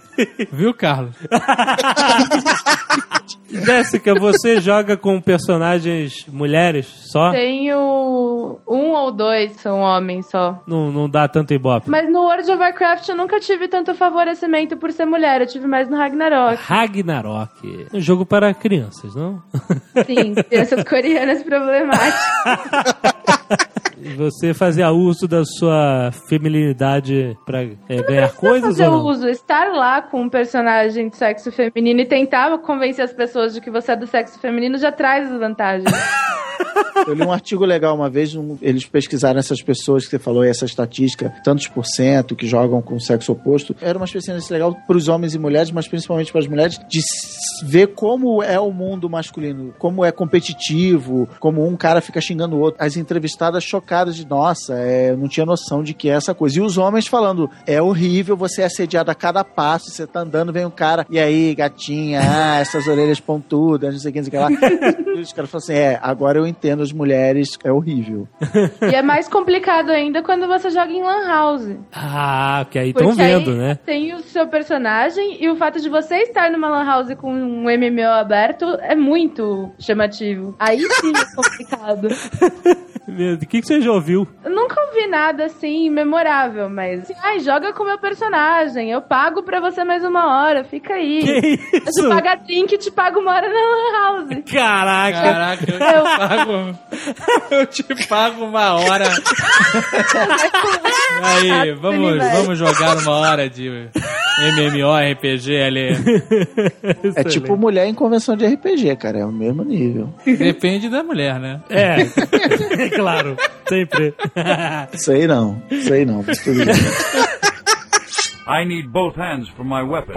Viu, Carlos? <laughs> Jéssica, você joga com personagens mulheres só? Tenho um ou dois, são homens só. Não, não dá tanto ibope. Mas no World of Warcraft eu nunca tive tanto favorecimento por ser mulher, eu tive mais no Ragnarok. Ragnarok. Um jogo para crianças, não? Sim, crianças <laughs> coreanas problemáticas. <laughs> E você fazia uso da sua feminilidade pra é, ganhar coisas fazer ou não? uso, estar lá com um personagem de sexo feminino e tentar convencer as pessoas de que você é do sexo feminino já traz as vantagens. <laughs> Eu li um artigo legal uma vez, um- eles pesquisaram essas pessoas que você falou, essa estatística, tantos por cento que jogam com o sexo oposto. Era uma experiência legal para os homens e mulheres, mas principalmente para as mulheres, de ver como é o mundo masculino, como é competitivo, como um cara fica xingando o outro. As entrevistadas chocadas de, nossa, é, não tinha noção de que é essa coisa. E os homens falando, é horrível, você é assediado a cada passo, você tá andando, vem um cara, e aí, gatinha, ah, essas orelhas pontudas, não sei o que, não sei o que lá. <laughs> E os caras falam assim, é, agora eu entendo as mulheres, é horrível. e é mais complicado ainda quando você joga em Lan House. Ah, que aí estão vendo, aí né? tem o seu personagem e o fato de você estar numa lan house com um MMO aberto é muito chamativo. Aí sim é complicado. <laughs> Meu, O que, que você já ouviu? Eu nunca ouvi nada assim memorável, mas assim, ai, joga com o meu personagem. Eu pago pra você mais uma hora, fica aí. Que Eu te isso? pago a drink e te pago uma hora na lan house. Caraca! Caraca, eu te pago. <laughs> Eu te pago uma hora. <laughs> Aí, vamos, vamos jogar uma hora de MMORPG ali. É tipo mulher em convenção de RPG, cara, é o mesmo nível. Depende da mulher, né? É, <laughs> claro, sempre. Sei não, sei não, mas tudo bem. I need both hands for my weapon.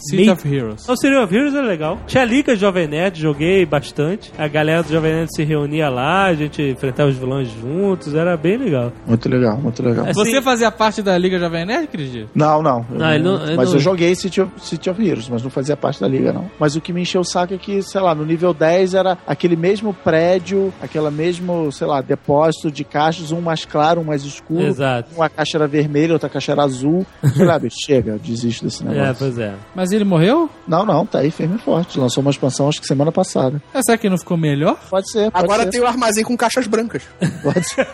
City of Heroes. O City of Heroes é legal. Tinha a Liga Jovem Nerd, joguei bastante. A galera do Jovem Nerd se reunia lá, a gente enfrentava os vilões juntos, era bem legal. Muito legal, muito legal. Assim- Você fazia parte da Liga Jovem Nerd, Cris? Não, não. eu Não, não- mas não- eu joguei City of, City of Heroes, mas não fazia parte da liga, não. Mas o que me encheu o saco é que, sei lá, no nível 10 era aquele mesmo prédio, aquela mesmo, sei lá, depósito de caixas, um mais claro, um mais escuro. Exato. Uma caixa era vermelha, outra caixa era azul. Sei lá, bicho, chega, eu desisto desse É, negócio. pois é. Mas ele morreu? Não, não, tá aí firme e forte. Lançou uma expansão, acho que semana passada. Ah, Será que não ficou melhor? Pode ser, pode Agora ser. tem o armazém com caixas brancas. <laughs> Pode ser. <laughs>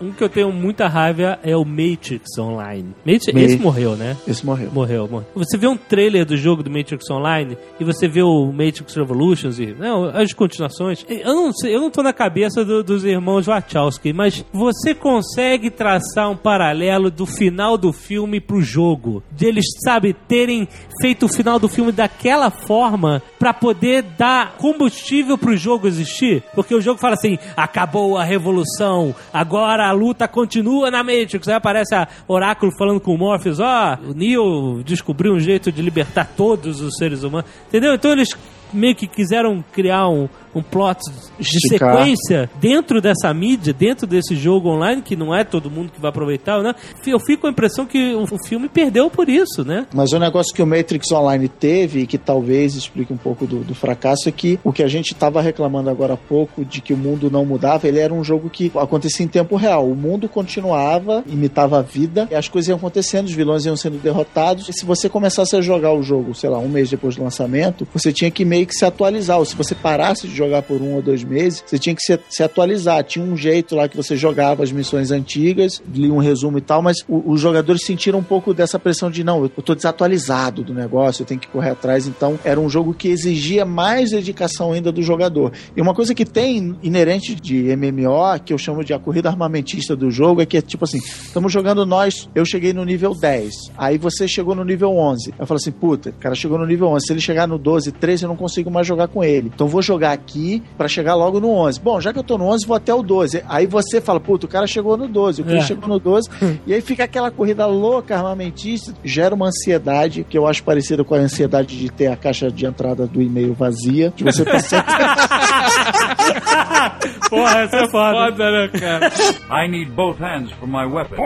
Um que eu tenho muita raiva é o Matrix Online. Matrix, esse morreu, né? Esse morreu. Morreu, morreu. Você vê um trailer do jogo do Matrix Online e você vê o Matrix Revolutions e não, as continuações. Eu não sei, eu não tô na cabeça do- dos irmãos Wachowski, mas você consegue traçar um paralelo do final do filme pro jogo. De eles, sabe, terem feito o final do filme daquela forma pra poder dar combustível pro jogo existir. Porque o jogo fala assim: acabou a revolução, agora a luta continua na Matrix. Aí aparece a Oráculo falando com o Morpheus: ó, o Neo descobriu um jeito de libertar todos os seres humanos. Entendeu? Então eles meio que quiseram criar um, um plot de Esticar. sequência dentro dessa mídia, dentro desse jogo online, que não é todo mundo que vai aproveitar, né? Eu fico com a impressão que o, filme perdeu por isso, né? Mas o negócio que o Matrix Online teve, e que talvez explique um pouco do, do fracasso, é que o que a gente estava reclamando agora há pouco, de que o mundo não mudava, ele era um jogo que acontecia em tempo real. O mundo continuava, imitava a vida, e as coisas iam acontecendo, os vilões iam sendo derrotados. E se você começasse a jogar o jogo, sei lá, um mês depois do lançamento, você tinha que meio que se atualizar. Ou se você parasse de jogar por um ou dois meses, você tinha que se, se atualizar. Tinha um jeito lá que você jogava as missões antigas, li um resumo e tal, mas o- os jogadores sentiram um pouco dessa pressão de não, eu tô desatualizado do negócio, eu tenho que correr atrás. Então, era um jogo que exigia mais dedicação ainda do jogador. E uma coisa que tem inerente de MMO, que eu chamo de a corrida armamentista do jogo, é que é tipo assim: estamos jogando nós, eu cheguei no nível 10, aí você chegou no nível 11. Eu falo assim: puta, o cara chegou no nível 11, se ele chegar no 12, 13, eu não mais jogar com ele. Então, vou jogar aqui pra chegar logo no 11. Bom, já que eu tô no 11, vou até o 12. Aí você fala: puta, o cara chegou no 12, o cara É. chegou no 12, <laughs> e aí fica aquela corrida louca armamentista, gera uma ansiedade que eu acho parecida com a ansiedade de ter a caixa de entrada do e-mail vazia, de você tá sempre <laughs> Porra, essa é foda. Foda, né, cara? I need both hands for my weapon.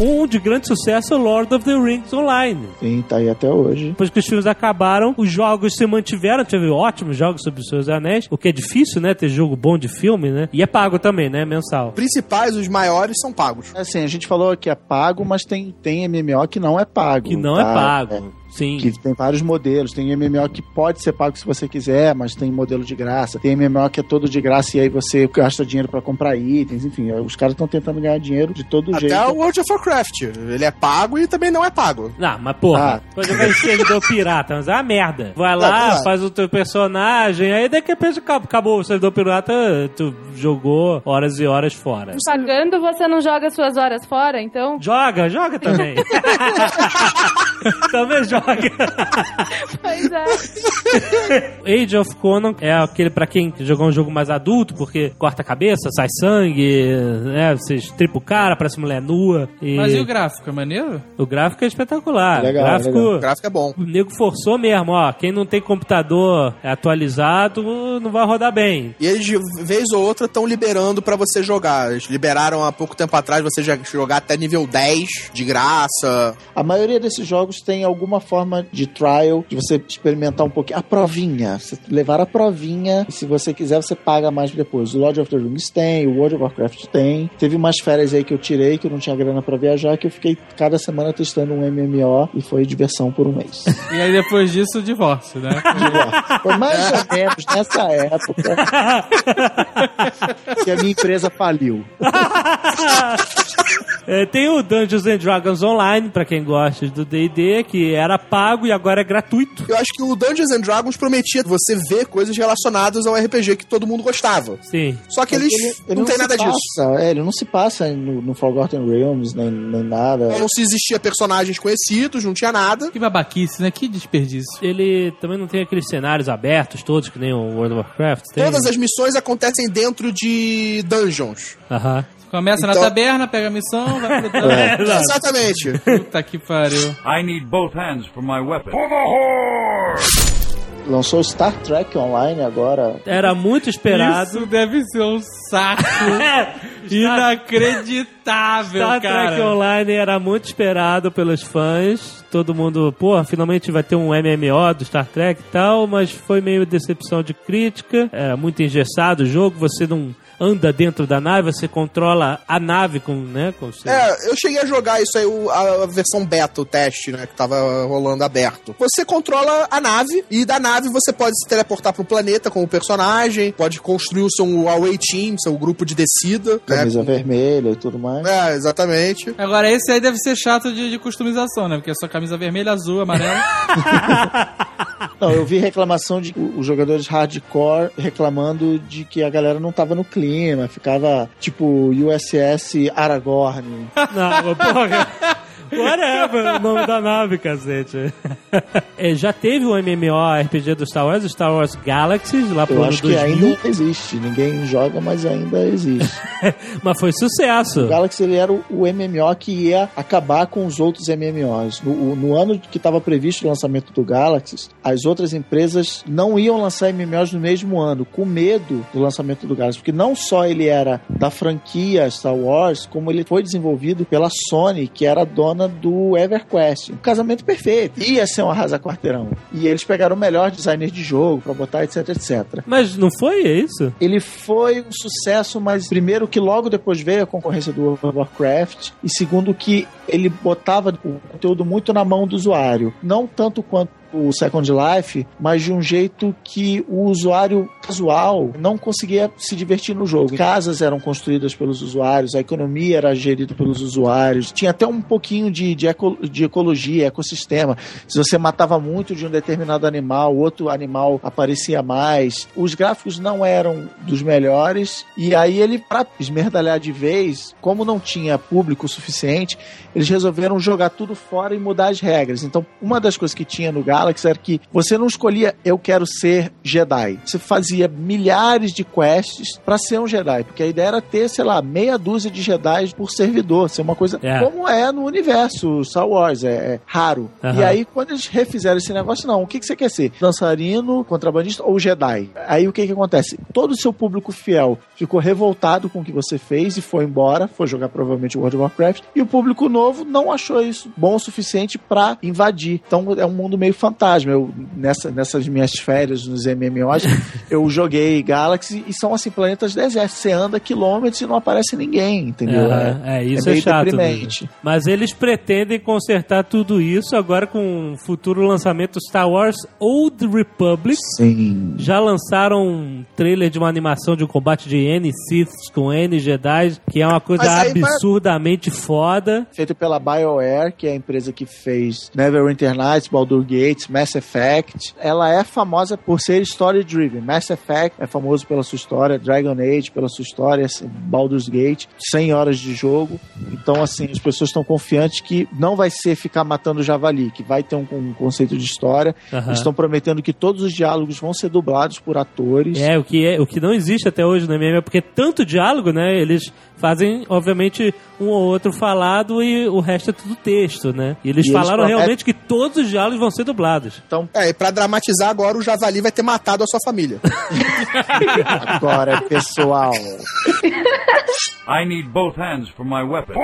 Um de grande sucesso, Lord of the Rings Online. Sim, tá aí até hoje. Depois que os filmes acabaram, os jogos se mantiveram. Teve ótimos jogos sobre os seus anéis, o que é difícil, né? Ter jogo bom de filme, né? E é pago também, né? Mensal. Principais, os maiores, são pagos. Assim, a gente falou que é pago, mas tem, tem MMO que não é pago. Que não tá? é pago. Sim. Que tem vários modelos. Tem MMO que pode ser pago se você quiser, mas tem modelo de graça. Tem MMO que é todo de graça e aí você gasta dinheiro pra comprar itens. Enfim, os caras estão tentando ganhar dinheiro de todo Até jeito. o World of Warcraft. Ele é pago e também não é pago. Não, mas porra, Ah. <laughs> quando vai servidor pirata, mas é uma merda. Vai lá, não é. faz o teu personagem, aí daqui a pouco acabou, acabou o servidor pirata, tu jogou horas e horas fora. Pagando, você não joga suas horas fora, então. Joga, joga também. <laughs> <laughs> também joga. Pois é. Age of Conan é aquele pra quem jogou um jogo mais adulto, porque corta a cabeça, sai sangue, né? Você estripa o cara, parece mulher nua. E Mas e o gráfico? É maneiro? o gráfico é espetacular. Legal, o gráfico. legal. O gráfico é bom. O nego forçou mesmo, ó. Quem não tem computador atualizado não vai rodar bem. E eles, de vez ou outra, estão liberando pra você jogar. Eles liberaram há pouco tempo atrás você já jogar até nível 10, de graça. A maioria desses jogos tem alguma forma de trial, de você experimentar um pouquinho. A provinha. Você levar a provinha. E se você quiser, você paga mais depois. O Lord of the Rings tem, o World of Warcraft tem. Teve umas férias aí que eu tirei, que eu não tinha grana pra viajar, que eu fiquei cada semana testando um MMO e foi diversão por um mês. E aí depois disso, o divórcio, né? <laughs> Foi mais ou menos nessa época <laughs> que a minha empresa faliu. <laughs> É, tem o Dungeons and Dragons Online, pra quem gosta do D&D, que era pago e agora é gratuito. Eu acho que o Dungeons and Dragons prometia você ver coisas relacionadas ao RPG que todo mundo gostava. Sim. Só que eles Ele- ele não, tem se nada disso. passa, É, ele não se passa no, no Forgotten Realms, nem, nem nada. Não se existia personagens conhecidos, não tinha nada. Que babaquice, né? Que desperdício. Ele também não tem aqueles cenários abertos todos, que nem o World of Warcraft. Tem? Todas as missões acontecem dentro de dungeons. Aham. Começa na Então- taberna, pega a missão, vai pro. <laughs> É. Exatamente. Puta que pariu. I need both hands for my weapon. Lançou Star Trek Online agora. Era muito esperado. Isso deve ser um saco <laughs> inacreditável, Star cara. Trek Online era muito esperado pelos fãs. Todo mundo, pô, finalmente vai ter um MMO do Star Trek e tal, mas foi meio decepção de crítica. Era muito engessado o jogo, você não anda dentro da nave, você controla a nave com, né, com seu... É, eu cheguei a jogar isso aí, o- a versão beta, o teste, né, que tava rolando aberto. Você controla a nave, e da nave você pode se teleportar pro planeta com o personagem, pode construir o seu away team, seu grupo de descida. né? Camisa vermelha e tudo mais. É, exatamente. Agora, esse aí deve ser chato de, de customização, né? Porque é só camisa vermelha, azul, amarela. <laughs> Não, eu vi reclamação de os jogadores hardcore reclamando de que a galera não tava no clima, ficava tipo USS Aragorn. Não, porra. Whatever, <laughs> o nome da nave, cacete. É, já teve um MMORPG do Star Wars, o Star Wars Galaxies, lá pro Eu ano acho que 2000, ainda existe. Ninguém joga, mas ainda existe. <laughs> mas foi sucesso. O Galaxy ele era o, o MMO que ia acabar com os outros MMOs. No, no ano que estava previsto o lançamento do Galaxy, as outras empresas não iam lançar MMOs no mesmo ano, com medo do lançamento do Galaxy, porque não só ele era da franquia Star Wars, como ele foi desenvolvido pela Sony, que era a do EverQuest. Um casamento perfeito. Ia ser um arrasa-quarteirão. E eles pegaram o melhor designer de jogo pra botar, etc, etc. Mas não foi é isso? Ele foi um sucesso, mas primeiro que logo depois veio a concorrência do World of Warcraft e segundo que ele botava o conteúdo muito na mão do usuário, não tanto quanto o Second Life, mas de um jeito que o usuário casual não conseguia se divertir no jogo. Casas eram construídas pelos usuários, a economia era gerida pelos usuários, tinha até um pouquinho de, de, eco- de ecologia, ecossistema. Se você matava muito de um determinado animal, outro animal aparecia mais. Os gráficos não eram dos melhores, e aí ele, para esmerdalhar de vez, como não tinha público suficiente, eles resolveram jogar tudo fora e mudar as regras. Então, uma das coisas que tinha no Galaxy Galaxy era que você não escolhia eu quero ser Jedi. Você fazia milhares de quests pra ser um Jedi, porque a ideia era ter, sei lá, meia dúzia de Jedi por servidor, ser uma coisa É. como é no universo Star Wars, é, é raro. Aham. E aí quando eles refizeram esse negócio, não, o que, que você quer ser? Dançarino, contrabandista ou Jedi? Aí o que que acontece? Todo o seu público fiel ficou revoltado com o que você fez e foi embora, foi jogar provavelmente World of Warcraft, e o público novo não achou isso bom o suficiente pra invadir. Então é um mundo meio fantasma. Eu, nessa, nessas minhas férias nos MMOs, <laughs> eu joguei Galaxy e são assim, planetas desertos. Você anda quilômetros e não aparece ninguém, entendeu? Aham, é, isso é, meio chato. deprimente. mesmo. Mas eles pretendem consertar tudo isso agora com o futuro lançamento Star Wars Old Republic. Sim. Já lançaram um trailer de uma animação de um combate de N Siths com N Jedi, que é uma coisa vai- absurdamente foda. Feito pela BioWare, que é a empresa que fez Neverwinter Nights, Baldur Gates, Mass Effect. Ela é famosa por ser story-driven. Mass Effect é famoso pela sua história, Dragon Age pela sua história, Baldur's Gate, 100 horas de jogo. Então, assim, as pessoas estão confiantes que não vai ser ficar matando javali, que vai ter um, um conceito de história. Eles estão prometendo que todos os diálogos vão ser dublados por atores. É, o que, é, o que não existe até hoje no MM é porque tanto diálogo, né? Eles fazem, obviamente, um ou outro falado e o resto é tudo texto, né? E eles E eles falaram prometem- realmente que todos os diálogos vão ser dublados. Então, É, e pra dramatizar agora, o Javali vai ter matado a sua família. <laughs> agora, pessoal. I need both hands for my weapon.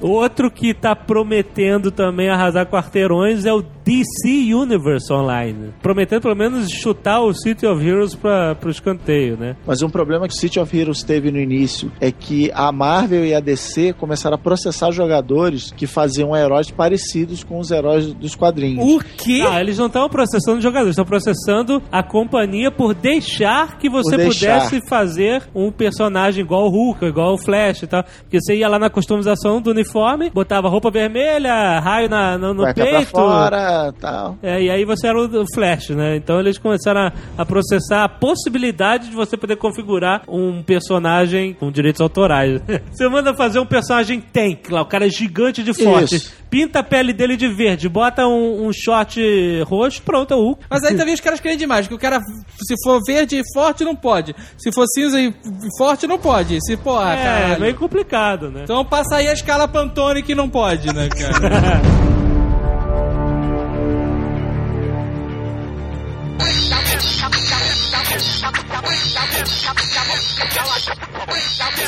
Outro que tá prometendo também arrasar quarteirões é o DC Universe Online. Prometendo pelo menos chutar o City of Heroes pra, pro escanteio, né? Mas um problema que o City of Heroes teve no início é que a Marvel e a DC começaram a processar jogadores que faziam heróis parecidos com os heróis dos quadrinhos. O quê? Ah, eles não estão processando jogadores, estão processando a companhia por deixar que você deixar. pudesse fazer um personagem igual o Hulk, igual o Flash e tal. Porque você ia lá na customização do uniforme, botava roupa vermelha, raio na, no, no Vai peito. fora, tal. É, e aí você era o o Flash, né? Então eles começaram a, a processar a possibilidade de você poder configurar um personagem com direitos autorais. <laughs> você manda fazer um personagem tank lá, o cara é gigante de forte. Isso. Pinta a pele dele de verde, bota um, um short roxo, pronto, é o Hulk. Mas aí <laughs> também os caras querem demais, que o cara, se for verde e forte, não pode. Se for cinza e forte, não pode. Se, porra, é, caralho. meio complicado, né? Então passa aí a escala Pantone que não pode, né, cara?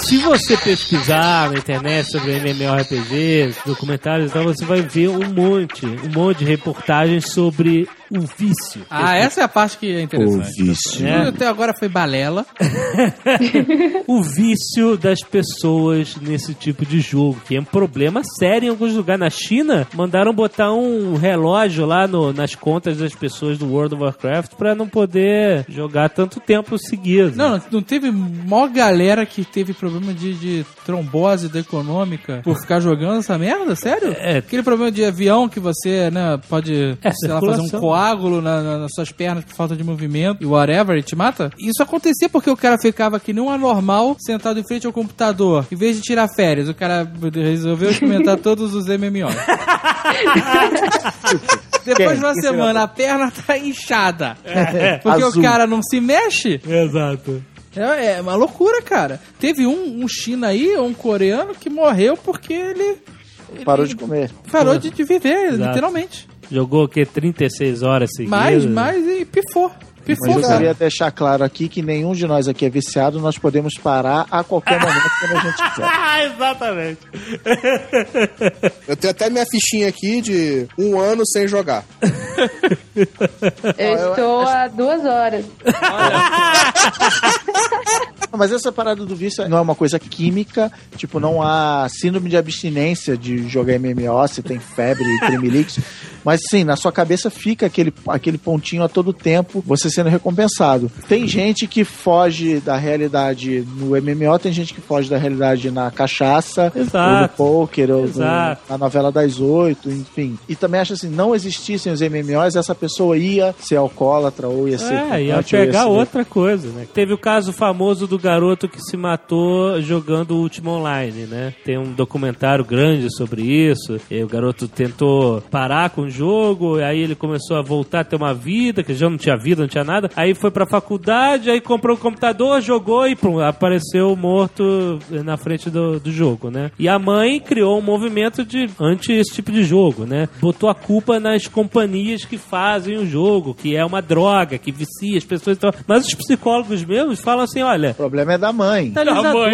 Se você pesquisar na internet sobre MMORPG, documentários e tal, você vai ver um monte, um monte de reportagens sobre o vício. ah, essa é a parte que é interessante. O vício. É. Até agora foi balela. <laughs> o vício das pessoas nesse tipo de jogo, que é um problema sério em alguns lugares. Na China, mandaram botar um relógio lá no- nas contas das pessoas do World of Warcraft pra não poder jogar tanto tempo seguido. Não, não, teve mó galera que teve problema de, de trombose da econômica por ficar jogando essa merda? Sério? É. Aquele problema de avião que você, né, pode, É, sei lá, fazer um circulação. Coágulo na- na- nas suas pernas por falta de movimento e whatever, e te mata? Isso acontecia porque o cara ficava que nem um anormal sentado em frente ao computador. Em vez de tirar férias, o cara resolveu experimentar <laughs> todos os MMOs. <laughs> Depois de uma semana, a perna tá inchada. Porque Azul. o cara não se mexe. Exato. É, é uma loucura, cara. Teve um, um China aí, um coreano, que morreu porque ele. ele Parou de comer. Parou de, de viver, Exato. literalmente. Jogou o quê? 36 horas seguidas? Mais, mais e pifou. Mas eu queria deixar claro aqui que nenhum de nós aqui é viciado, nós podemos parar a qualquer momento quando a gente quiser. <laughs> Exatamente. Eu tenho até minha fichinha aqui de um ano sem jogar. Eu estou há duas horas. <laughs> Mas essa parada do vício não é uma coisa química, tipo, não há síndrome de abstinência de jogar MMO, se tem febre e tremeliques. Mas sim, na sua cabeça fica aquele, aquele pontinho a todo tempo. Você sendo recompensado. Tem gente que foge da realidade no MMO, tem gente que foge da realidade na cachaça, Exato. ou no poker, ou no- na novela das oito, enfim. E também acho assim, não existissem os MMOs, essa pessoa ia ser alcoólatra ou ia ser É, ia pegar ser- outra coisa, né? Teve o caso famoso do garoto que se matou jogando o Ultima Online, né? Tem um documentário grande sobre isso. E o garoto tentou parar com o jogo, e aí ele começou a voltar a ter uma vida, que já não tinha vida, não tinha nada. Aí foi pra faculdade, aí comprou um computador, jogou e pum, apareceu morto na frente do, do jogo, né? E a mãe criou um movimento de anti esse tipo de jogo, né? Botou a culpa nas companhias que fazem o jogo, que é uma droga, que vicia as pessoas. e tal. Mas os psicólogos mesmos falam assim, olha, O problema é da mãe. catalisador.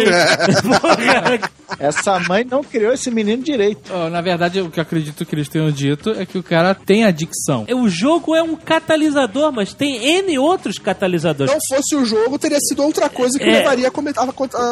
Porra, <laughs> Essa mãe não criou esse menino direito. Ó, na verdade, o que eu acredito que eles tenham dito é que o cara tem adicção. o jogo é um catalisador, mas tem N outros catalisadores. não fosse o jogo, teria sido outra coisa que É. levaria a,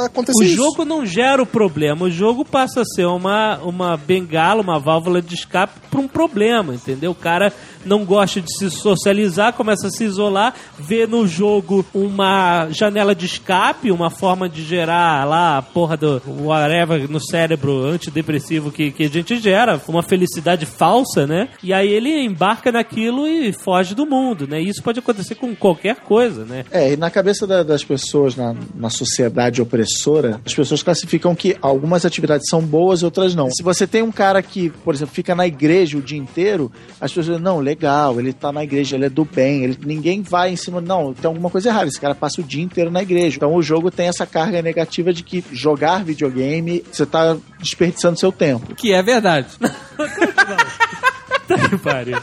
acontecer O isso. jogo não gera o problema, o jogo passa a ser uma, uma bengala, uma válvula de escape para um problema, entendeu? O cara não gosta de se socializar, começa a se isolar, vê no jogo uma janela de escape, uma forma de gerar lá a porra do whatever no cérebro antidepressivo que, que a gente gera, uma felicidade falsa, né? E aí ele embarca naquilo e foge do mundo, né? E isso pode acontecer com qualquer coisa, né? É, e na cabeça da- das pessoas, na, na sociedade opressora, as pessoas classificam que algumas atividades são boas e outras não. Se você tem um cara que, por exemplo, fica na igreja o dia inteiro, as pessoas dizem, não, legal, ele tá na igreja, ele é do bem, ele, ninguém vai em cima, não, tem alguma coisa errada, esse cara passa o dia inteiro na igreja. Então o jogo tem essa carga negativa de que jogar videogame, você tá desperdiçando seu tempo. Que é verdade. <laughs> Tá que pariu.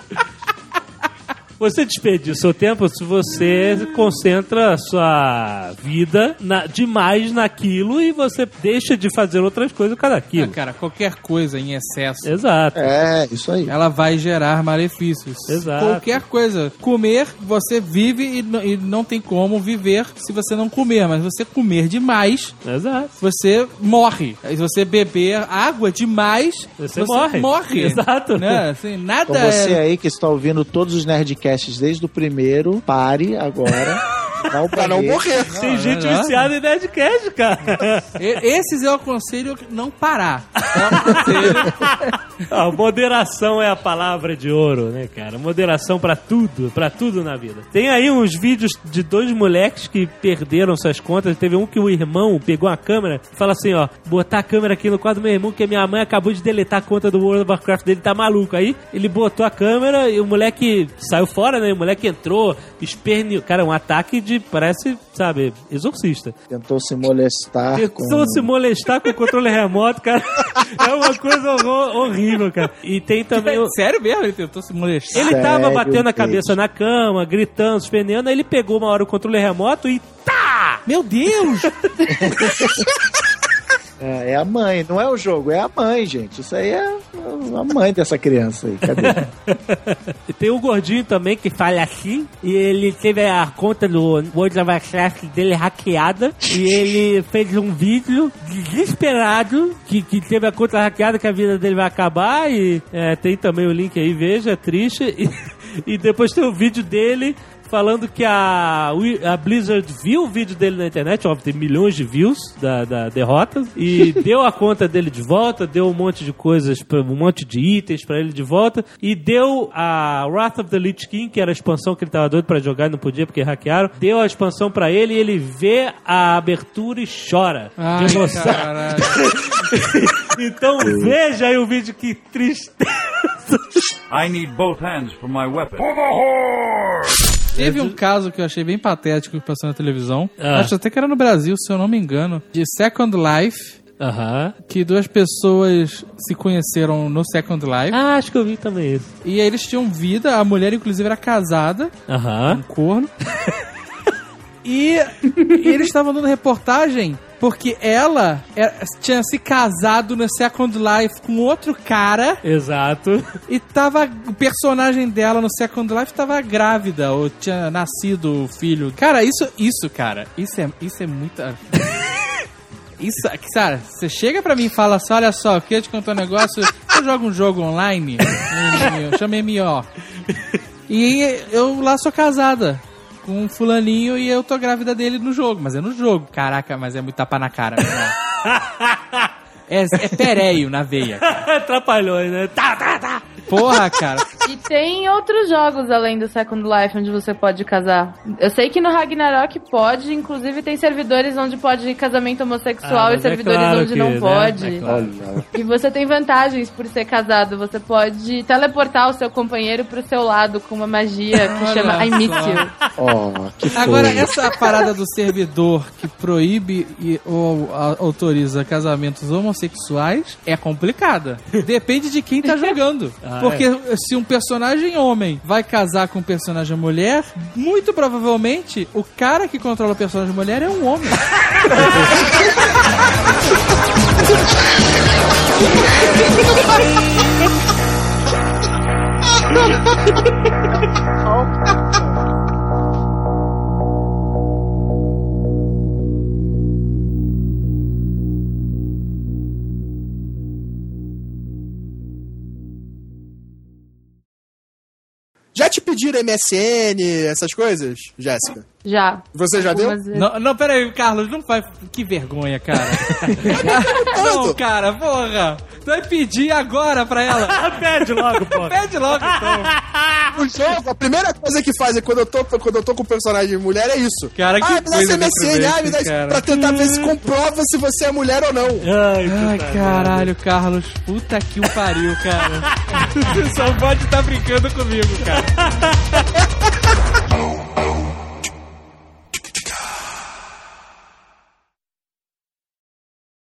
Você desperdiça o seu tempo se você concentra a sua vida na- demais naquilo e você deixa de fazer outras coisas com Ah, daquilo. cara, qualquer coisa em excesso. Exato. É, isso aí. Ela vai gerar malefícios. Exato. Qualquer coisa. Comer, você vive e, n- e não tem como viver se você não comer. Mas você comer demais, Exato. você morre. Se você beber água demais, Você morre. Exato. Né? Assim, nada Então você é... aí que está ouvindo todos os Nerdcasts desde o primeiro, pare agora. <laughs> Ao Pra não morrer. Tem gente não. viciada em Nerdcast, cara. Esses eu aconselho não parar. Eu aconselho. <laughs> Moderação é a palavra de ouro, né, cara? Moderação pra tudo, pra tudo na vida. Tem aí uns vídeos de dois moleques que perderam suas contas. Teve um que o irmão pegou a câmera e fala assim, ó, botar a câmera aqui no quadro do meu irmão que a minha mãe acabou de deletar a conta do World of Warcraft dele, tá maluco. Aí ele botou a câmera e o moleque saiu fora, né? O moleque entrou, esperneou. Cara, um ataque de, parece, sabe, exorcista. Tentou se molestar. Tentou com... se molestar com o controle remoto, cara. <laughs> É uma coisa horror- horrível, cara. E tem também. o- <laughs> Sério mesmo? Ele tentou se molestar? Ele tava Sério, batendo a gente. cabeça na cama, gritando, esperneando, aí ele pegou uma hora o controle remoto e tá! Meu Deus! <laughs> É, é a mãe, não é o jogo, é a mãe, gente. Isso aí é a mãe dessa criança aí. Cadê? <laughs> E tem o gordinho também que fala assim, e ele teve a conta do World of Warcraft dele hackeada, e ele fez um vídeo desesperado, que, que teve a conta hackeada, que a vida dele vai acabar, e é, tem também o link aí, veja, triste, <laughs> e, e depois tem o vídeo dele falando que a, a Blizzard viu o vídeo dele na internet, óbvio, tem milhões de views da, da derrota, e <laughs> deu a conta dele de volta, deu um monte de coisas, pra- um monte de itens pra ele de volta, e deu a Wrath of the Lich King, que era a expansão que ele tava doido pra jogar e não podia porque hackearam, deu a expansão pra ele e ele vê a abertura e chora. Ai, de emoção. caralho. <laughs> Então veja aí o vídeo, que tristeza. I need both hands for my weapon. Teve um caso que eu achei bem patético que passou na televisão. Ah. Acho até que era no Brasil, se eu não me engano. De Second Life. Aham. Que duas pessoas se conheceram no Second Life. Ah, acho que eu vi também isso. E aí eles tinham vida. A mulher, inclusive, era casada. Aham. Um corno. <laughs> e, e eles estavam dando reportagem porque ela era- tinha se casado no Second Life com outro cara Exato. e tava. O personagem dela no Second Life tava grávida ou tinha nascido o filho. Cara, isso, isso, cara, isso é, isso é muita. <laughs> Isso, cara, você chega pra mim e fala assim: olha só, eu queria te contar um negócio. Eu jogo um jogo online, um MMO, chama MMO. E eu lá sou casada com um fulaninho e eu tô grávida dele no jogo. Mas é no jogo. Caraca, mas é muito tapa na cara, irmão. <laughs> É, é pereio na veia. cara. Atrapalhou, né? Tá, tá, tá. Porra, cara. E tem outros jogos além do Second Life onde você pode casar. Eu sei que no Ragnarok pode, inclusive tem servidores onde pode ir casamento homossexual Ah, e é servidores claro onde que, não né? pode. É claro. E você tem vantagens por ser casado. Você pode teleportar o seu companheiro pro seu lado com uma magia que Olha chama I Miss só. You. Que Agora, essa parada do servidor que proíbe e, ou a- autoriza casamentos homossexuais é complicada. Depende de quem tá jogando. <laughs> Ah, Porque se um personagem homem vai casar com um personagem mulher, muito provavelmente o cara que controla o personagem mulher é um homem. <laughs> Já te pediram MSN, essas coisas, Jéssica? Já. Você já deu? Algumas. Não, não, pera aí, Carlos, não faz. Que vergonha, cara. <laughs> não, cara, porra. Vai pedir agora pra ela. <laughs> Pede logo, pô. Pede logo, então. No jogo, a primeira coisa que fazem quando eu tô, quando eu tô com personagem mulher é isso. Cara, que ah, me dá coisa esse MSN, ah, me dá isso, cara. pra tentar ver se comprova se você é mulher ou não. Ai, Ai, caralho, Carlos. Puta que o pariu, cara. <laughs> Só pode estar brincando comigo, cara. <laughs>